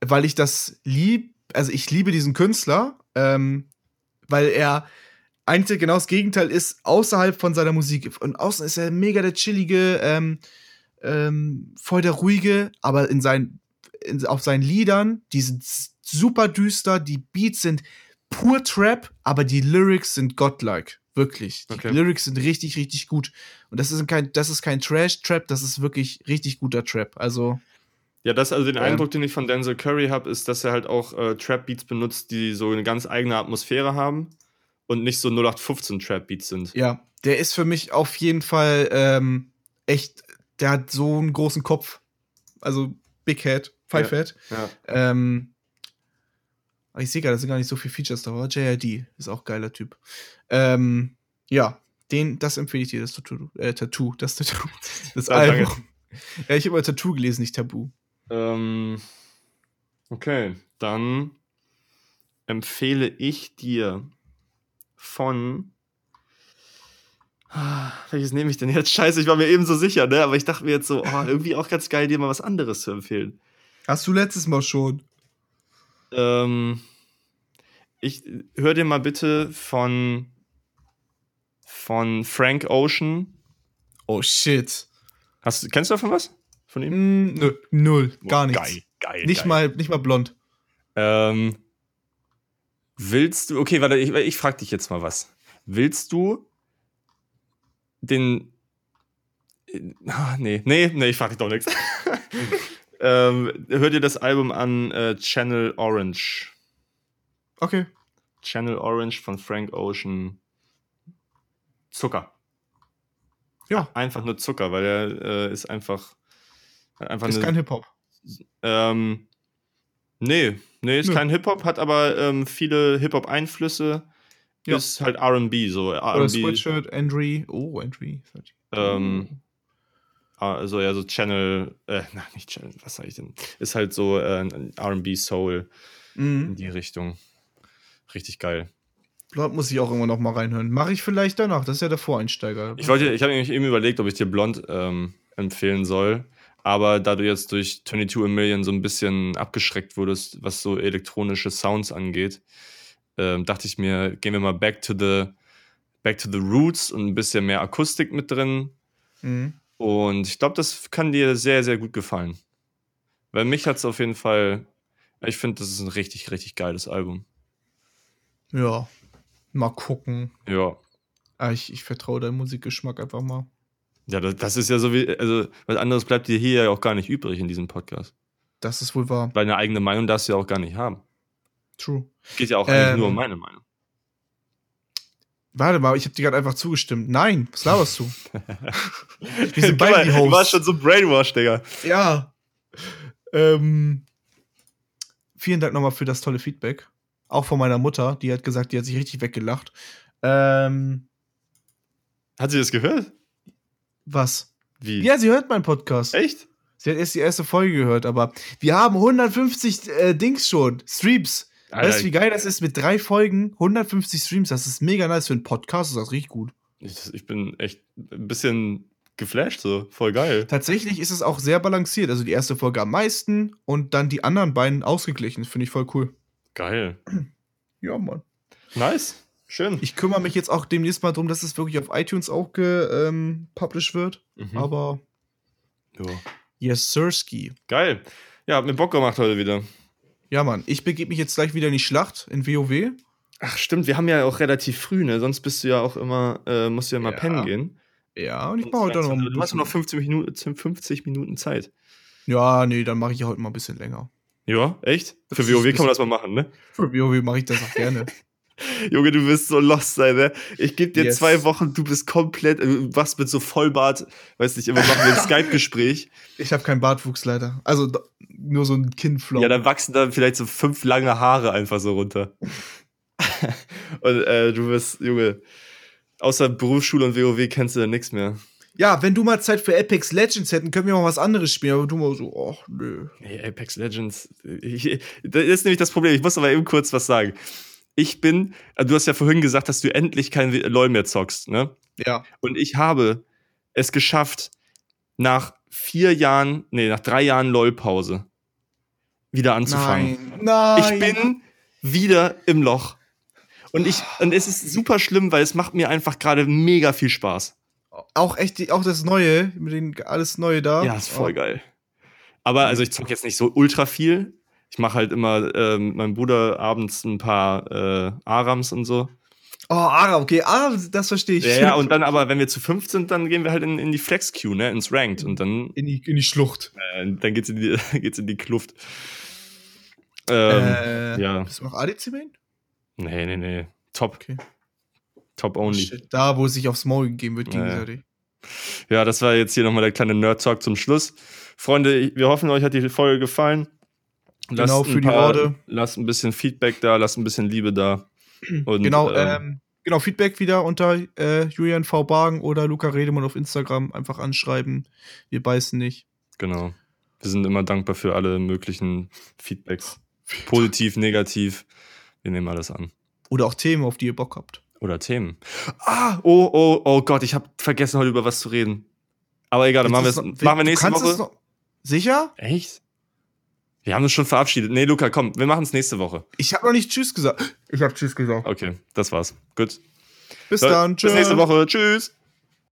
Weil ich das lieb, also ich liebe diesen Künstler, ähm, weil er eigentlich genau das Gegenteil ist, außerhalb von seiner Musik. Und außen ist er mega der chillige, ähm, ähm, voll der ruhige, aber in seinen, in, auf seinen Liedern, die sind super düster, die Beats sind pur Trap, aber die Lyrics sind godlike. Wirklich. Die Okay. Lyrics sind richtig, richtig gut. Und das ist kein, das ist kein Trash-Trap, das ist wirklich richtig guter Trap. Also, Ja, das also den Ähm. Eindruck, den ich von Denzel Curry habe, ist, dass er halt auch äh, Trap Beats benutzt, die so eine ganz eigene Atmosphäre haben und nicht so 0815 Trap Beats sind. Ja, der ist für mich auf jeden Fall ähm, echt, der hat so einen großen Kopf. Also Big Head, Five Head. Ja. Ähm, ich sehe gerade, da sind gar nicht so viele Features da, aber JID ist auch ein geiler Typ. Ähm, ja, den, das empfehle ich dir, das Tattoo, äh, Tattoo, das Tattoo, das Ja, danke. Album. Ja, ich habe mal Tattoo gelesen, nicht Tabu. Ähm, okay, dann empfehle ich dir von. Ah, Welches nehme ich denn jetzt? Scheiße, ich war mir eben so sicher, ne? Aber ich dachte mir jetzt so, oh, irgendwie auch ganz geil, dir mal was anderes zu empfehlen. Hast du letztes Mal schon? Ähm, ich hör dir mal bitte von von Frank Ocean. Oh shit. Hast, kennst du davon was? Von ihm? Mm, nö, null, gar Oh, nichts. Geil, geil. Nicht geil. mal, nicht mal blond. Ähm, willst du, okay, warte, ich, ich frag dich jetzt mal was. Willst du den. äh, Ah, nee, nee, nee, ich frag dich doch nichts. ähm, hör dir das Album an äh, Channel Orange. Okay. Channel Orange von Frank Ocean. Zucker. Ja, Einfach nur Zucker, weil er äh, ist einfach. einfach ist eine- kein Hip-Hop. Ähm, nee, nee, ist Nö. kein Hip-Hop, hat aber ähm, viele Hip-Hop-Einflüsse. Ja. Ist halt RB, so Oder RB. Sweatshirt, Andrew. Oh, Andrew. Ähm, also ja, so Channel, äh, na, nicht Channel, was sag ich denn? Ist halt so äh, ein RB Soul in Mhm. die Richtung. Richtig geil. Blond muss ich auch immer noch mal reinhören. Mache ich vielleicht danach. Das ist ja der Voreinsteiger. Ich wollte, ich habe nämlich eben überlegt, ob ich dir Blond ähm, empfehlen soll. Aber da du jetzt durch 22 a Million so ein bisschen abgeschreckt wurdest, was so elektronische Sounds angeht, ähm, dachte ich mir, gehen wir mal back to the back to the roots und ein bisschen mehr Akustik mit drin. Mhm. Und ich glaube, das kann dir sehr, sehr gut gefallen. Weil mich hat es auf jeden Fall, ich finde, das ist ein richtig, richtig geiles Album. Ja. Mal gucken. Ja. Ah, ich, ich vertraue deinem Musikgeschmack einfach mal. Ja, das, das ist ja so wie, also was anderes bleibt dir hier ja auch gar nicht übrig in diesem Podcast. Das ist wohl wahr. Weil eine eigene Meinung darfst du ja auch gar nicht haben. True. Geht ja auch eigentlich Ähm, nur um meine Meinung. Warte mal, ich habe dir gerade einfach zugestimmt. Nein, was laberst du? Wir sind beide die Du Hosts. warst schon so brainwashed, Digga. Ja. Ähm, vielen Dank nochmal für das tolle Feedback. Auch von meiner Mutter, die hat gesagt, die hat sich richtig weggelacht. Ähm, Hat sie das gehört? was? Wie? Ja, sie hört meinen Podcast. Echt? Sie hat erst die erste Folge gehört, aber wir haben 150 äh, Dings schon, Streams. Weißt du, wie geil das ist mit drei Folgen, 150 Streams? Das ist mega nice für einen Podcast, das richtig gut. ich, ich bin echt ein bisschen geflasht, so. Voll geil. Tatsächlich ist es auch sehr balanciert. Also die erste Folge am meisten und dann die anderen beiden ausgeglichen. Finde ich voll cool. Geil. Ja, Mann. Nice. Schön. Ich kümmere mich jetzt auch demnächst mal drum, dass es wirklich auf iTunes auch gepublished wird. Mhm. Aber Ja. yes, Sirski. Geil. Ja, hat mir Bock gemacht heute wieder. Ja, Mann. Ich begebe mich jetzt gleich wieder in die Schlacht in WoW. Ach, stimmt, wir haben ja auch relativ früh, ne? Sonst bist du ja auch immer, äh, musst du ja mal Ja. pennen gehen. Ja, und ich mache heute noch du hast bisschen. noch 50 Minuten, 50 Minuten Zeit. Ja, nee, dann mache ich ja heute mal ein bisschen länger. Ja, echt? Für WoW kann man das mal machen, ne? Für WoW mache ich das auch gerne. Junge, du wirst so lost sein, ne? Ich gebe dir Yes. zwei Wochen, du bist komplett, äh, du wachst mit so Vollbart, weiß nicht, immer machen wir ein Skype-Gespräch. Ich habe keinen Bartwuchs leider. Also nur so ein Kinnflow. Ja, dann wachsen da vielleicht so fünf lange Haare einfach so runter. und äh, du wirst, Junge, außer Berufsschule und WoW kennst du da nichts mehr. ja, wenn du mal Zeit für Apex Legends hätten, können wir mal was anderes spielen. Aber du mal so, ach nö. Nee, Apex Legends. Ich, das ist nämlich das Problem. Ich muss aber eben kurz was sagen. Ich bin, äh, du hast ja vorhin gesagt, dass du endlich kein LOL mehr zockst, ne? Ja. Und ich habe es geschafft, nach vier Jahren, nee, nach drei Jahren LOL-Pause wieder anzufangen. Nein. Nein. Ich bin wieder im Loch. Und ich, und es ist super schlimm, weil es macht mir einfach gerade mega viel Spaß. Auch echt, die, auch das Neue, mit den alles Neue da. Ja, ist voll Oh. geil. Aber also ich zocke jetzt nicht so ultra viel. Ich mache halt immer äh, mit meinem Bruder abends ein paar äh, Arams und so. Oh, Ara, okay, ah, das verstehe ich. Ja, ja, und dann aber, wenn wir zu fünf sind, dann gehen wir halt in, in die Flex-Queue, ne, ins Ranked und dann, in die, in die Schlucht. äh, dann geht's in die, geht's in die Kluft. Ähm, äh, ja. Bist du noch ADC Main? Nee, nee, nee. Top. Okay. Top only. Shit, Da, wo es sich aufs Maul gegeben wird, Ja, ja. gegenseitig. Ja, das war jetzt hier nochmal der kleine Nerd-Talk zum Schluss. Freunde, wir hoffen, euch hat die Folge gefallen. Genau, ein für die Horde. Lasst ein bisschen Feedback da, lasst ein bisschen Liebe da. Und, genau, ähm, ähm, genau, Feedback wieder unter äh, Julian V. Bagen oder Luca Redemann auf Instagram einfach anschreiben. Wir beißen nicht. genau. Wir sind immer dankbar für alle möglichen Feedbacks. Positiv, negativ. Wir nehmen alles an. Oder auch Themen, auf die ihr Bock habt. Oder Themen. Ah, oh, oh, oh Gott, ich habe vergessen, heute über was zu reden. Aber egal, dann machen, noch- machen wir nächste Woche. Sicher? Echt? Wir haben uns schon verabschiedet. Nee, Luca, komm, wir machen es nächste Woche. Ich habe noch nicht Tschüss gesagt. Ich habe Tschüss gesagt. Okay, das war's. Gut. Bis So, dann. Bis nächste Woche. Tschüss.